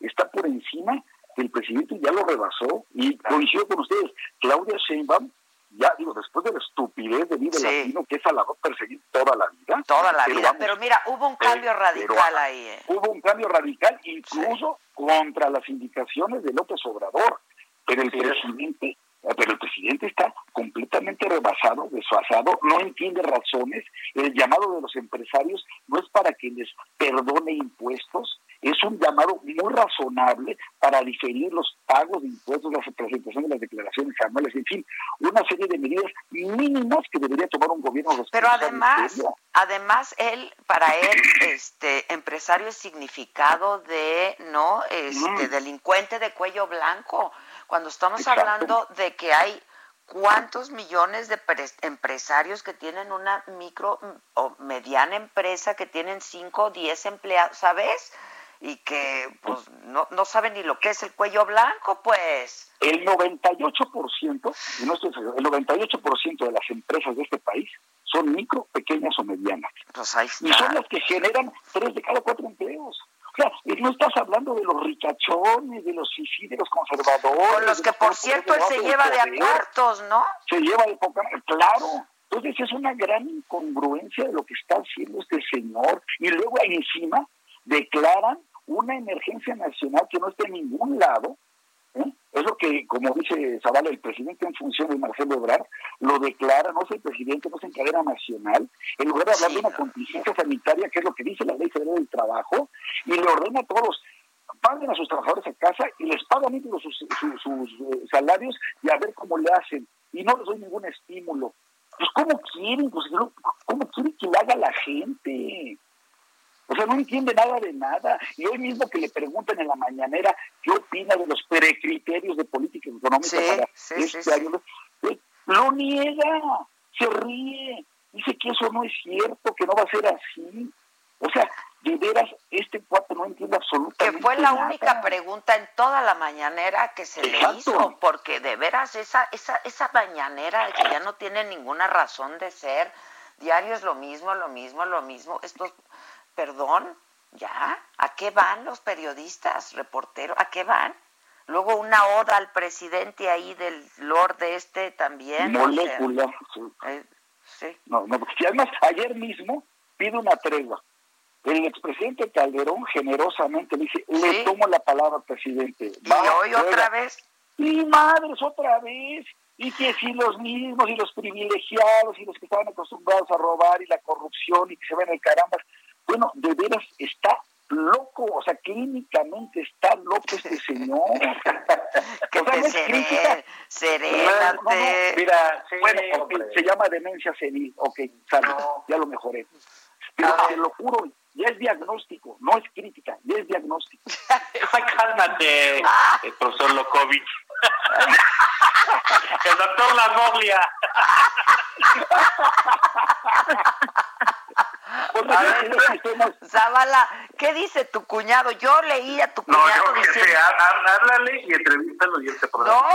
está por encima el presidente ya lo rebasó y coincido con ustedes, Claudia Sheinbaum ya digo, después de la estupidez de vida latino que es a la perseguir toda la vida. Toda la vida, pero mira, hubo un cambio radical ahí. Eh. Hubo un cambio radical incluso contra las indicaciones de López Obrador, pero el presidente pero el presidente está completamente rebasado, desfasado, no entiende razones. El llamado de los empresarios no es para que les perdone impuestos, es un llamado muy razonable para diferir los pagos de impuestos, la presentación de las declaraciones anuales, en fin, una serie de medidas mínimas que debería tomar un gobierno responsable. Pero además, además él, para él, este empresario es significado de no, este delincuente de cuello blanco. Cuando estamos hablando de que hay cuántos millones de empresarios que tienen una micro o mediana empresa que tienen 5 o 10 empleados, ¿sabes? Y que pues no, no saben ni lo que es el cuello blanco, pues. El 98%, no estoy el 98% de las empresas de este país son micro, pequeñas o medianas. Pues ahí Y son las que generan tres de cada cuatro empleos sea, no estás hablando de los ricachones, de los fifí, de los conservadores. Con los que, por cierto, él se lleva de a cuartos, ¿no? Se lleva de poca... Claro. Entonces es una gran incongruencia de lo que está haciendo este señor. Y luego ahí encima declaran una emergencia nacional que no está en ningún lado, Es lo que, como dice Zavala, el presidente en función de Marcelo Ebrard, lo declara, no es el presidente, no es en cadena nacional, en lugar de hablar de una contingencia sanitaria, que es lo que dice la ley federal del trabajo, y le ordena a todos, paguen a sus trabajadores a casa y les pagan sus, sus, sus, eh, salarios y a ver cómo le hacen. Y no les doy ningún estímulo. Pues, ¿cómo quieren? Pues, ¿cómo quieren que le haga la gente? O sea, no entiende nada de nada. Y hoy mismo que le preguntan en la mañanera qué opina de los precriterios de política económica para este año, eh, lo niega, se ríe, dice que eso no es cierto, que no va a ser así. O sea, de veras, este cuarto no entiende absolutamente Que fue la única pregunta en toda la mañanera que se le hizo, porque de veras esa, esa, esa mañanera que ya no tiene ninguna razón de ser, diario es lo mismo, lo mismo, lo mismo, estos perdón, ya, ¿a qué van los periodistas, reporteros? ¿A qué van? Luego una oda al presidente ahí del Lord de este también. Molécula, eh, sí. No, no, y además ayer mismo pide una tregua. El expresidente Calderón generosamente dice, le tomo la palabra, presidente. ¿Y hoy otra vez? Y madres, otra vez. Y que si los mismos y los privilegiados y los que estaban acostumbrados a robar y la corrupción y que se ven el caramba, bueno, de veras está loco, o sea, clínicamente está loco este señor. que te seré, serénate. Mira, bueno, se llama demencia senil, ok, ya lo mejoré. Pero te lo juro, ya es diagnóstico, no es crítica, ya es diagnóstico. Cálmate, el profesor Lokovic. el doctor Zavala, ¿qué dice tu cuñado? Yo leí a tu cuñado no, diciendo... háblale y entrevístalo y él te No,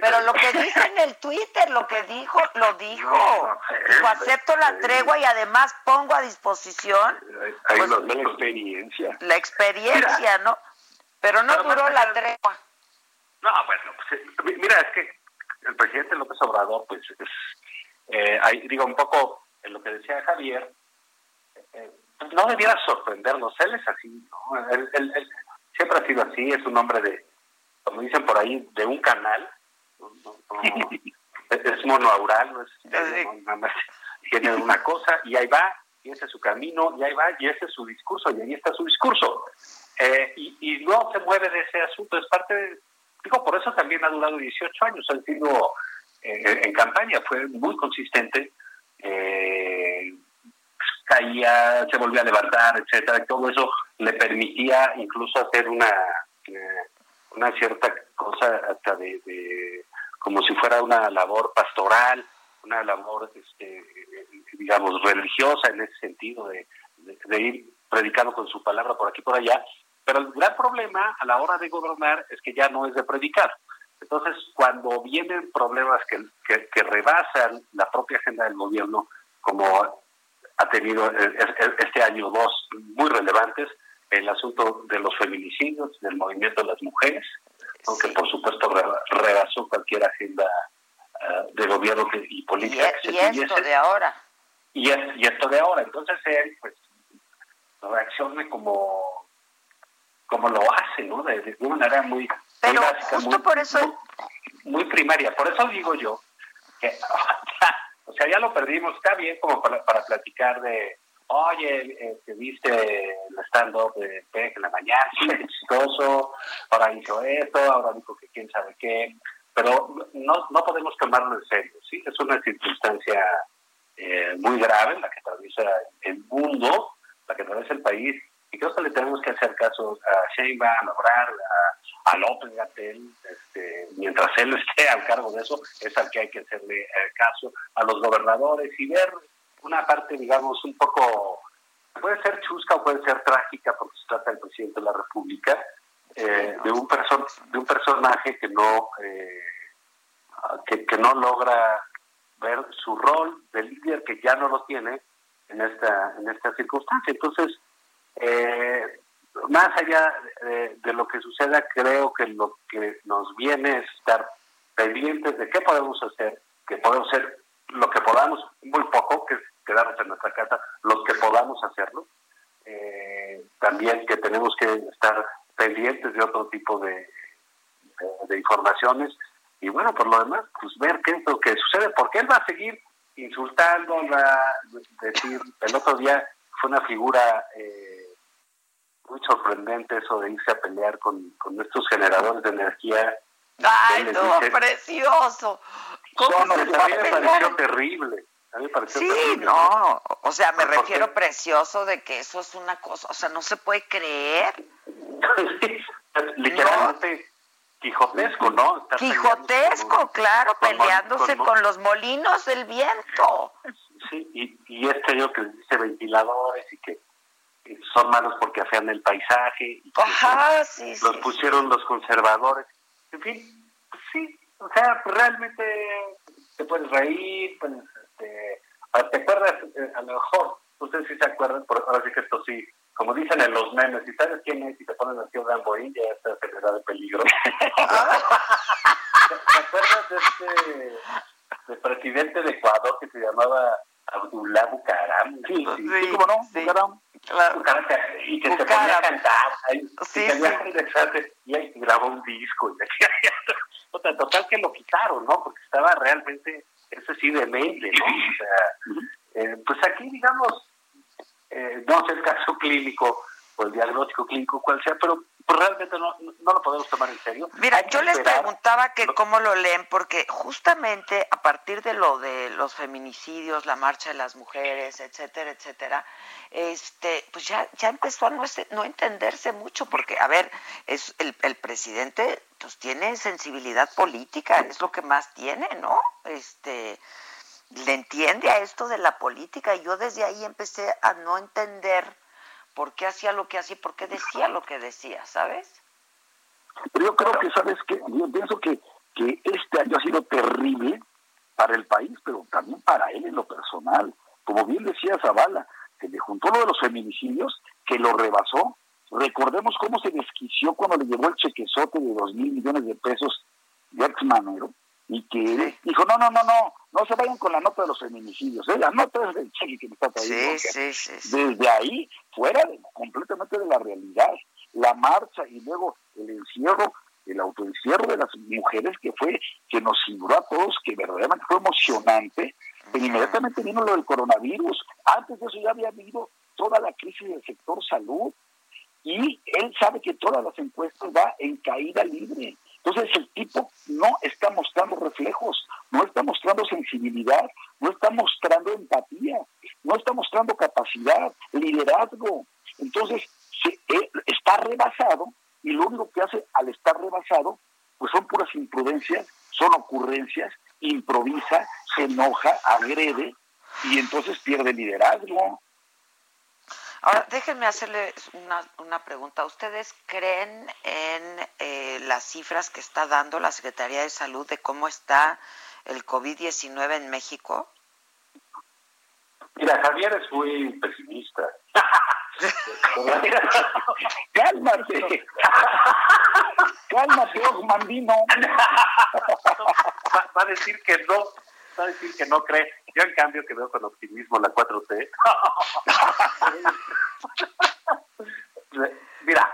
pero lo que dice en el Twitter, lo que dijo, lo dijo. dijo, acepto la tregua y además pongo a disposición... Pues, la experiencia. La experiencia, ¿no? Pero no duró la tregua. No, bueno, pues, eh, mira, es que el presidente López Obrador, pues, es, eh, digo, un poco en lo que decía Javier, eh, no debiera sorprendernos, él es así, ¿no? Él, siempre ha sido así, es un hombre de, como dicen por ahí, de un canal, es monoaural, no es nada más tiene una cosa y ahí va, y ese es su camino, y ahí va, y ese es su discurso, y ahí está su discurso. Eh, y, y no se mueve de ese asunto, es parte de, digo, por eso también ha durado 18 años, ha sido eh, en campaña, fue muy consistente, eh, caía, se volvía a levantar, etcétera. Todo eso le permitía incluso hacer una, eh, una cierta cosa hasta de, como si fuera una labor pastoral, una labor, este, digamos, religiosa en ese sentido, de, de, ir predicando con su palabra por aquí por allá. Pero el gran problema a la hora de gobernar es que ya no es de predicar. Entonces, cuando vienen problemas que, que, rebasan la propia agenda del gobierno, como ha tenido este año dos muy relevantes, el asunto de los feminicidios, del movimiento de las mujeres, aunque por supuesto rebasó cualquier agenda uh, de gobierno y política y, que se esto de ahora. Y, y esto de ahora. Entonces él, pues, reacciona como como lo hace, ¿no? De, una manera muy, Pero básica, justo por eso... Muy, primaria. Por eso digo yo que, o sea, ya lo perdimos. Está bien como para, para platicar de, oye, eh, te viste el stand-up de Peck en la mañana, exitoso, ahora hizo esto, ahora dijo que quién sabe qué, pero no, no podemos tomarlo en serio, ¿sí? Es una circunstancia eh, muy grave la que atraviesa el mundo, la que atraviesa el país, y creo que le tenemos que hacer caso a Sheinbaum, a Obrar, a, a López Gatel, este, mientras él esté al cargo de eso, es al que hay que hacerle eh, caso, a los gobernadores y ver una parte, digamos, un poco, puede ser chusca o puede ser trágica porque se trata del presidente de la República, eh, de, un person de un personaje que no, eh, que, que no logra ver su rol de líder que ya no lo tiene en esta, en esta circunstancia. Entonces, eh, más allá de, lo que suceda, creo que lo que nos viene es estar pendientes de qué podemos hacer, que podemos hacer lo que podamos, muy poco, que es quedarnos en nuestra casa, los que podamos hacerlo. Eh, también que tenemos que estar pendientes de otro tipo de, de, informaciones. Y bueno, por lo demás, pues ver qué es lo que sucede, porque él va a seguir insultando, va a decir, el otro día fue una figura... Eh, muy sorprendente eso de irse a pelear con, con estos generadores de energía. ¡Ay, no! ¡Precioso! ¿Cómo a mí me pareció terrible. A mí me pareció sí, terrible. no, o sea, me refiero precioso de que eso es una cosa, o sea, no se puede creer. Literalmente quijotesco, ¿no? quijotesco, claro, peleándose con, los molinos del viento. Sí, y, y este yo que dice ventiladores y que son malos porque afean el paisaje. Y Ajá, sí, los pusieron los conservadores. En fin, pues sí, o sea, realmente te puedes reír, pues, este, te acuerdas, eh, a lo mejor, ustedes sí se acuerdan, por, ahora sí que esto sí, como dicen en los memes, si sabes quién es y te ponen así un Ramboín, ya estás en edad de peligro. ¿Te, acuerdas de este de presidente de Ecuador que se llamaba Abdullah Bucaram? Sí, sí, sí, ¿cómo no? Sí. Claro. Y que se ponía a cantar. y, sí. y ahí grabó un disco. o sea, total que lo quitaron, ¿no? Porque estaba realmente, eso sí, demente, ¿no? O sea, eh, pues aquí, digamos, eh, no sé el caso clínico o el diagnóstico clínico cual sea, pero pues realmente no, no lo podemos tomar en serio. Mira, yo les preguntaba que cómo lo leen, porque justamente a partir de lo de los feminicidios, la marcha de las mujeres, etcétera, etcétera, este, pues ya, ya empezó a no, no entenderse mucho, porque, a ver, es el, el presidente pues tiene sensibilidad política, es lo que más tiene, ¿no? Este, le entiende a esto de la política, y yo desde ahí empecé a no entender por qué hacía lo que hacía y por qué decía lo que decía, ¿sabes? Pero yo creo que, ¿sabes que Yo pienso que, que este año ha sido terrible para el país, pero también para él en lo personal. Como bien decía Zavala, se le juntó lo de los feminicidios, que lo rebasó. Recordemos cómo se desquició cuando le llevó el chequezote de dos mil millones de pesos de ex Manero y que dijo, no, no, no, no, no se vayan con la nota de los feminicidios, ¿eh? la nota es del cheque que me está trayendo. Sí, sí, Desde ahí, fuera completamente de la realidad, la marcha y luego el encierro, el autoencierro de las mujeres que fue, que nos figuró a todos, que verdaderamente fue emocionante, pero inmediatamente vino lo del coronavirus. Antes de eso ya había habido toda la crisis del sector salud y él sabe que todas las encuestas va en caída libre. Entonces el tipo no está mostrando reflejos, no está mostrando sensibilidad, no está mostrando empatía. no está mostrando capacidad, liderazgo. Entonces, se, está rebasado y lo único que hace al estar rebasado, pues son puras imprudencias, son ocurrencias, improvisa, se enoja, agrede y entonces pierde liderazgo. Ahora, déjenme hacerle una, una pregunta. ¿Ustedes creen en eh, las cifras que está dando la Secretaría de Salud de cómo está el COVID-19 en México? Mira, Javier es muy pesimista. Cálmate. Cálmate, Osmandino. Va, va a decir que no, va a decir que no cree. Yo, en cambio, que veo con optimismo la 4T. Mira,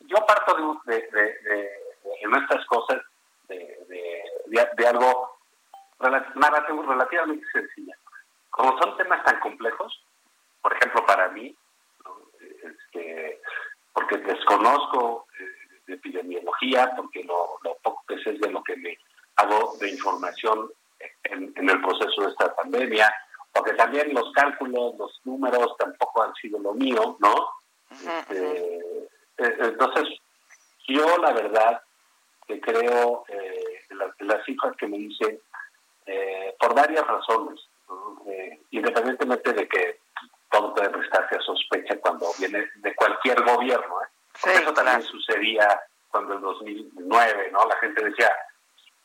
yo parto de, de, de, de en estas cosas de, algo narrativo relativamente sencilla. Como son temas tan complejos, por ejemplo, para mí, este, porque desconozco eh, de epidemiología, porque lo, lo, poco que sé es de lo que me hago de información en, el proceso de esta pandemia, porque también los cálculos, los números tampoco han sido lo mío, ¿no? Este, eh, entonces, yo la verdad que creo eh, las, las cifras que me dice eh, por varias razones, eh, independientemente de que todo puede prestarse a sospecha cuando viene de cualquier gobierno. ¿eh? Porque eso también sucedía cuando en 2009, ¿no? La gente decía,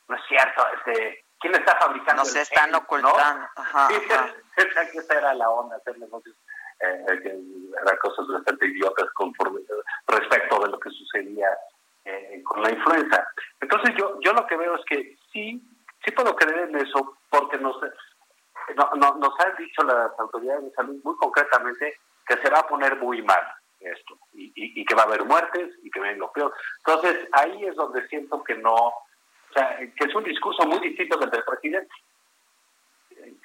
no es cierto, este, ¿quién está fabricando? Nos están ocultando. ¿no? Ajá, ajá. esa era la onda, hacer negocios. Eh, eran cosas bastante idiotas conforme, respecto de lo que sucedía eh, con la influenza. Entonces yo yo lo que veo es que sí, sí puedo creer en eso porque nos, no, no, nos han dicho las autoridades de salud muy concretamente que se va a poner muy mal esto y, y, y que va a haber muertes y que ven lo peor. Entonces ahí es donde siento que no, o sea, que es un discurso muy distinto del del presidente.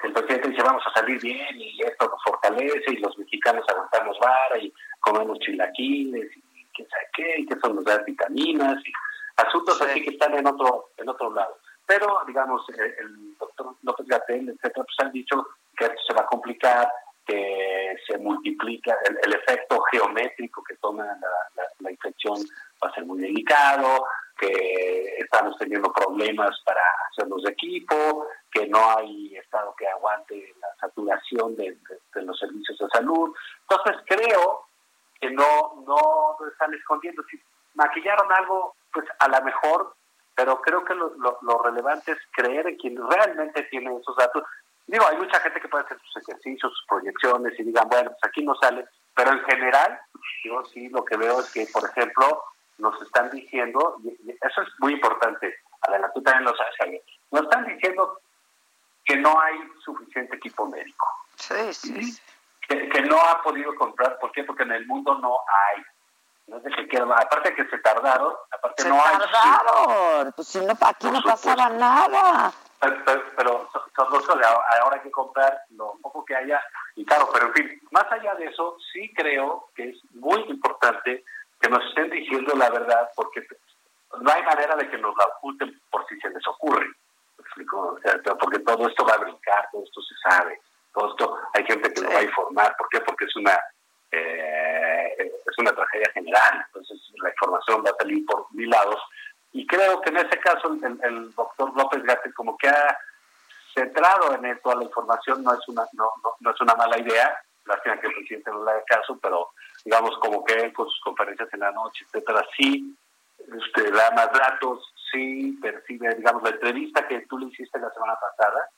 El presidente dice vamos a salir bien y esto nos fortalece y los mexicanos aguantamos vara y comemos chilaquiles y quién sabe qué, y que eso nos da vitaminas y asuntos sí. así que están en otro en otro lado. Pero, digamos, el, el doctor López Gatel, etcétera, pues han dicho que esto se va a complicar, que se multiplica, el, el efecto geométrico que toma la, la, la, infección va a ser muy delicado, que estamos teniendo problemas para hacer los equipos, que no hay Estado que aguante la saturación de, de, de los servicios de salud. Entonces, creo que no, no están escondiendo. Si maquillaron algo, pues a lo mejor, pero creo que lo, lo, lo, relevante es creer en quien realmente tiene esos datos. Digo, hay mucha gente que puede hacer sus ejercicios, sus proyecciones y digan, bueno, pues aquí no sale, pero en general, yo sí lo que veo es que, por ejemplo, nos están diciendo, eso es muy importante, Adela, tú también lo sabes, nos están diciendo que no hay suficiente equipo médico. Sí, sí. Que, que, no ha podido comprar, ¿por qué? Porque en el mundo no hay. No aparte que se tardaron, aparte se no hay. tardaron, pues si no, aquí no pasaba nada. Pero, pero, pero son dos cosas, ahora hay que comprar lo poco que haya, y claro, pero en fin, más allá de eso, sí creo que es muy importante que nos estén diciendo la verdad, porque no hay manera de que nos la oculten por si se les ocurre. ¿Me explico? O sea, porque todo esto va a brincar, todo esto se sabe, todo esto hay gente que sí. lo va a informar. ¿Por qué? Porque es una eh, es una tragedia general, entonces la información va a salir por mil lados. Y creo que en ese caso el, el doctor López Gatel como que ha centrado en toda la información, no es una no, no, no es una mala idea, lástima que el presidente no le haga caso, pero digamos como que él con sus conferencias en la noche, etcétera, sí este, da más datos, sí percibe, digamos, la entrevista que tú le hiciste la semana pasada,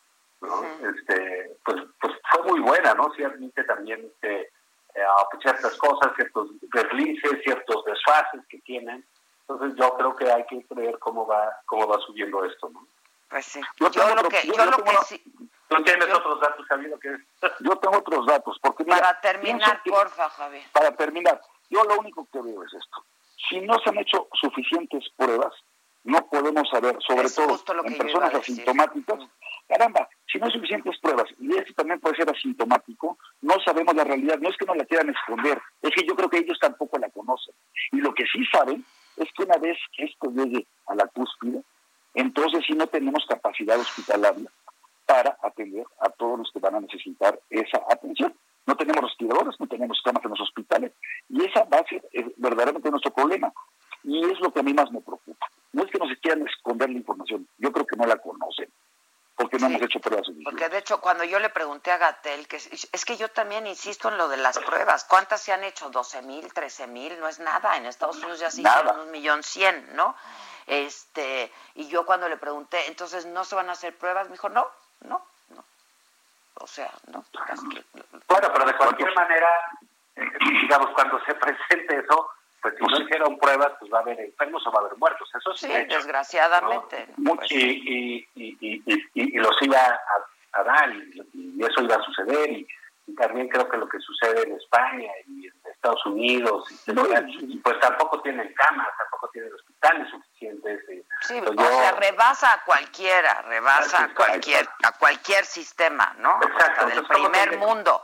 ¿no? Uh -huh. este, pues, pues fue muy buena, ¿no? Sí admite también este, eh, ciertas cosas, ciertos deslices, ciertos desfases que tienen. Entonces yo creo que hay que ver cómo va, cómo va subiendo esto, ¿no? Pues sí. Yo, yo lo otro, que, yo, lo tengo que sí. ¿Tú tienes yo, otros datos, Javier? ¿qué? Yo tengo otros datos, porque mira, Para terminar, que, porfa, Javier. Para terminar, yo lo único que veo es esto. Si no se han hecho suficientes pruebas, no podemos saber, sobre es todo en personas asintomáticas, mm. caramba, si no hay suficientes pruebas, y esto también puede ser asintomático, no sabemos la realidad, no es que no la quieran esconder, es que yo creo que ellos tampoco la conocen. Y lo que sí saben es que una vez que esto llegue a la cúspide, entonces sí no tenemos capacidad hospitalaria para atender a todos los que van a necesitar esa atención. No tenemos respiradores, no tenemos camas en los hospitales y esa va a ser eh, verdaderamente nuestro problema. Y es lo que a mí más me preocupa. No es que nos quieran esconder la información, yo creo que no la conocen porque no hemos hecho pruebas Porque de hecho, cuando yo le pregunté a Gatel, que es, que yo también insisto en lo de las pruebas, ¿cuántas se han hecho? ¿12 mil, 13 mil? No es nada, en Estados Unidos ya se hicieron un millón cien, ¿no? Este, y yo cuando le pregunté, entonces, ¿no se van a hacer pruebas? Me dijo, no, no, no. O sea, no. Bueno, pero de cualquier manera, eh, digamos, cuando se presente eso, pues si no hicieron pruebas, pues va a haber enfermos o va a haber muertos. Eso sí, desgraciadamente. Pues y, y, y, y, los iba a, dar, y, eso iba a suceder. Y, también creo que lo que sucede en España y en Estados Unidos, pues tampoco tienen camas, tampoco tienen hospitales suficientes. Eh. Sí, pues o sea, rebasa a cualquiera, rebasa a cualquier, a cualquier sistema, ¿no? Exacto. del primer mundo.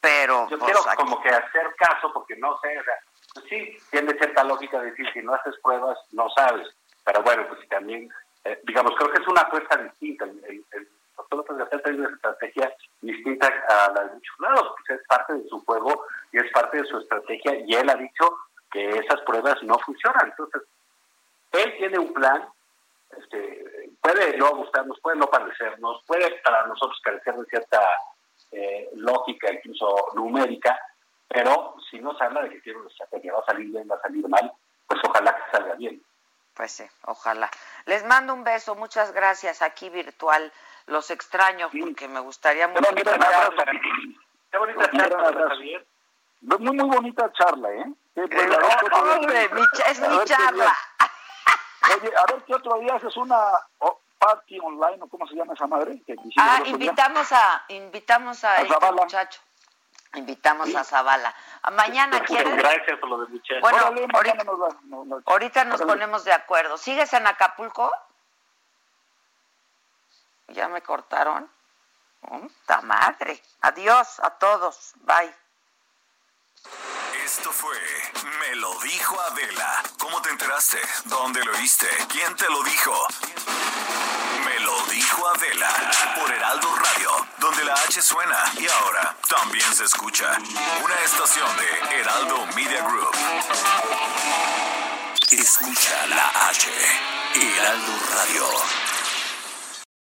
Pero yo pues, quiero como que hacer caso porque no sé, o sea, pues sí, tiene cierta lógica decir si no haces pruebas, no sabes. Pero bueno, pues también, eh, digamos, creo que es una apuesta distinta. El, el, doctor López tiene una estrategia distinta a la de muchos lados, porque es parte de su juego y es parte de su estrategia, y él ha dicho que esas pruebas no funcionan. Entonces, él tiene un plan, este, puede no gustarnos, puede no parecernos, puede para nosotros carecer de cierta eh, lógica, incluso numérica, pero si no se habla de que tiene una estrategia, va a salir bien, va a salir mal, pues ojalá que salga bien. Pues sí, ojalá. Les mando un beso, muchas gracias aquí virtual. Los extraño porque me gustaría mucho. Qué bonita charla, Javier. Muy, muy bonita charla, ¿eh? eh hombre, es mi charla. Oye, a ver qué otro día haces una party online o cómo se llama esa madre. ah, invitamos a, invitamos a, a este muchacho. Invitamos a Zavala. Mañana quieren. Gracias por lo de muchachos. Bueno, ahorita, nos, ponemos de acuerdo. ¿Sigues en Acapulco? Ya me cortaron. ¡Puta madre! Adiós a todos. Bye. Esto fue Me lo dijo Adela. ¿Cómo te enteraste? ¿Dónde lo oíste? ¿Quién te lo dijo? Por Heraldo Radio, donde la H suena y ahora también se escucha. Una estación de Heraldo Media Group. Escucha la H. Heraldo Radio.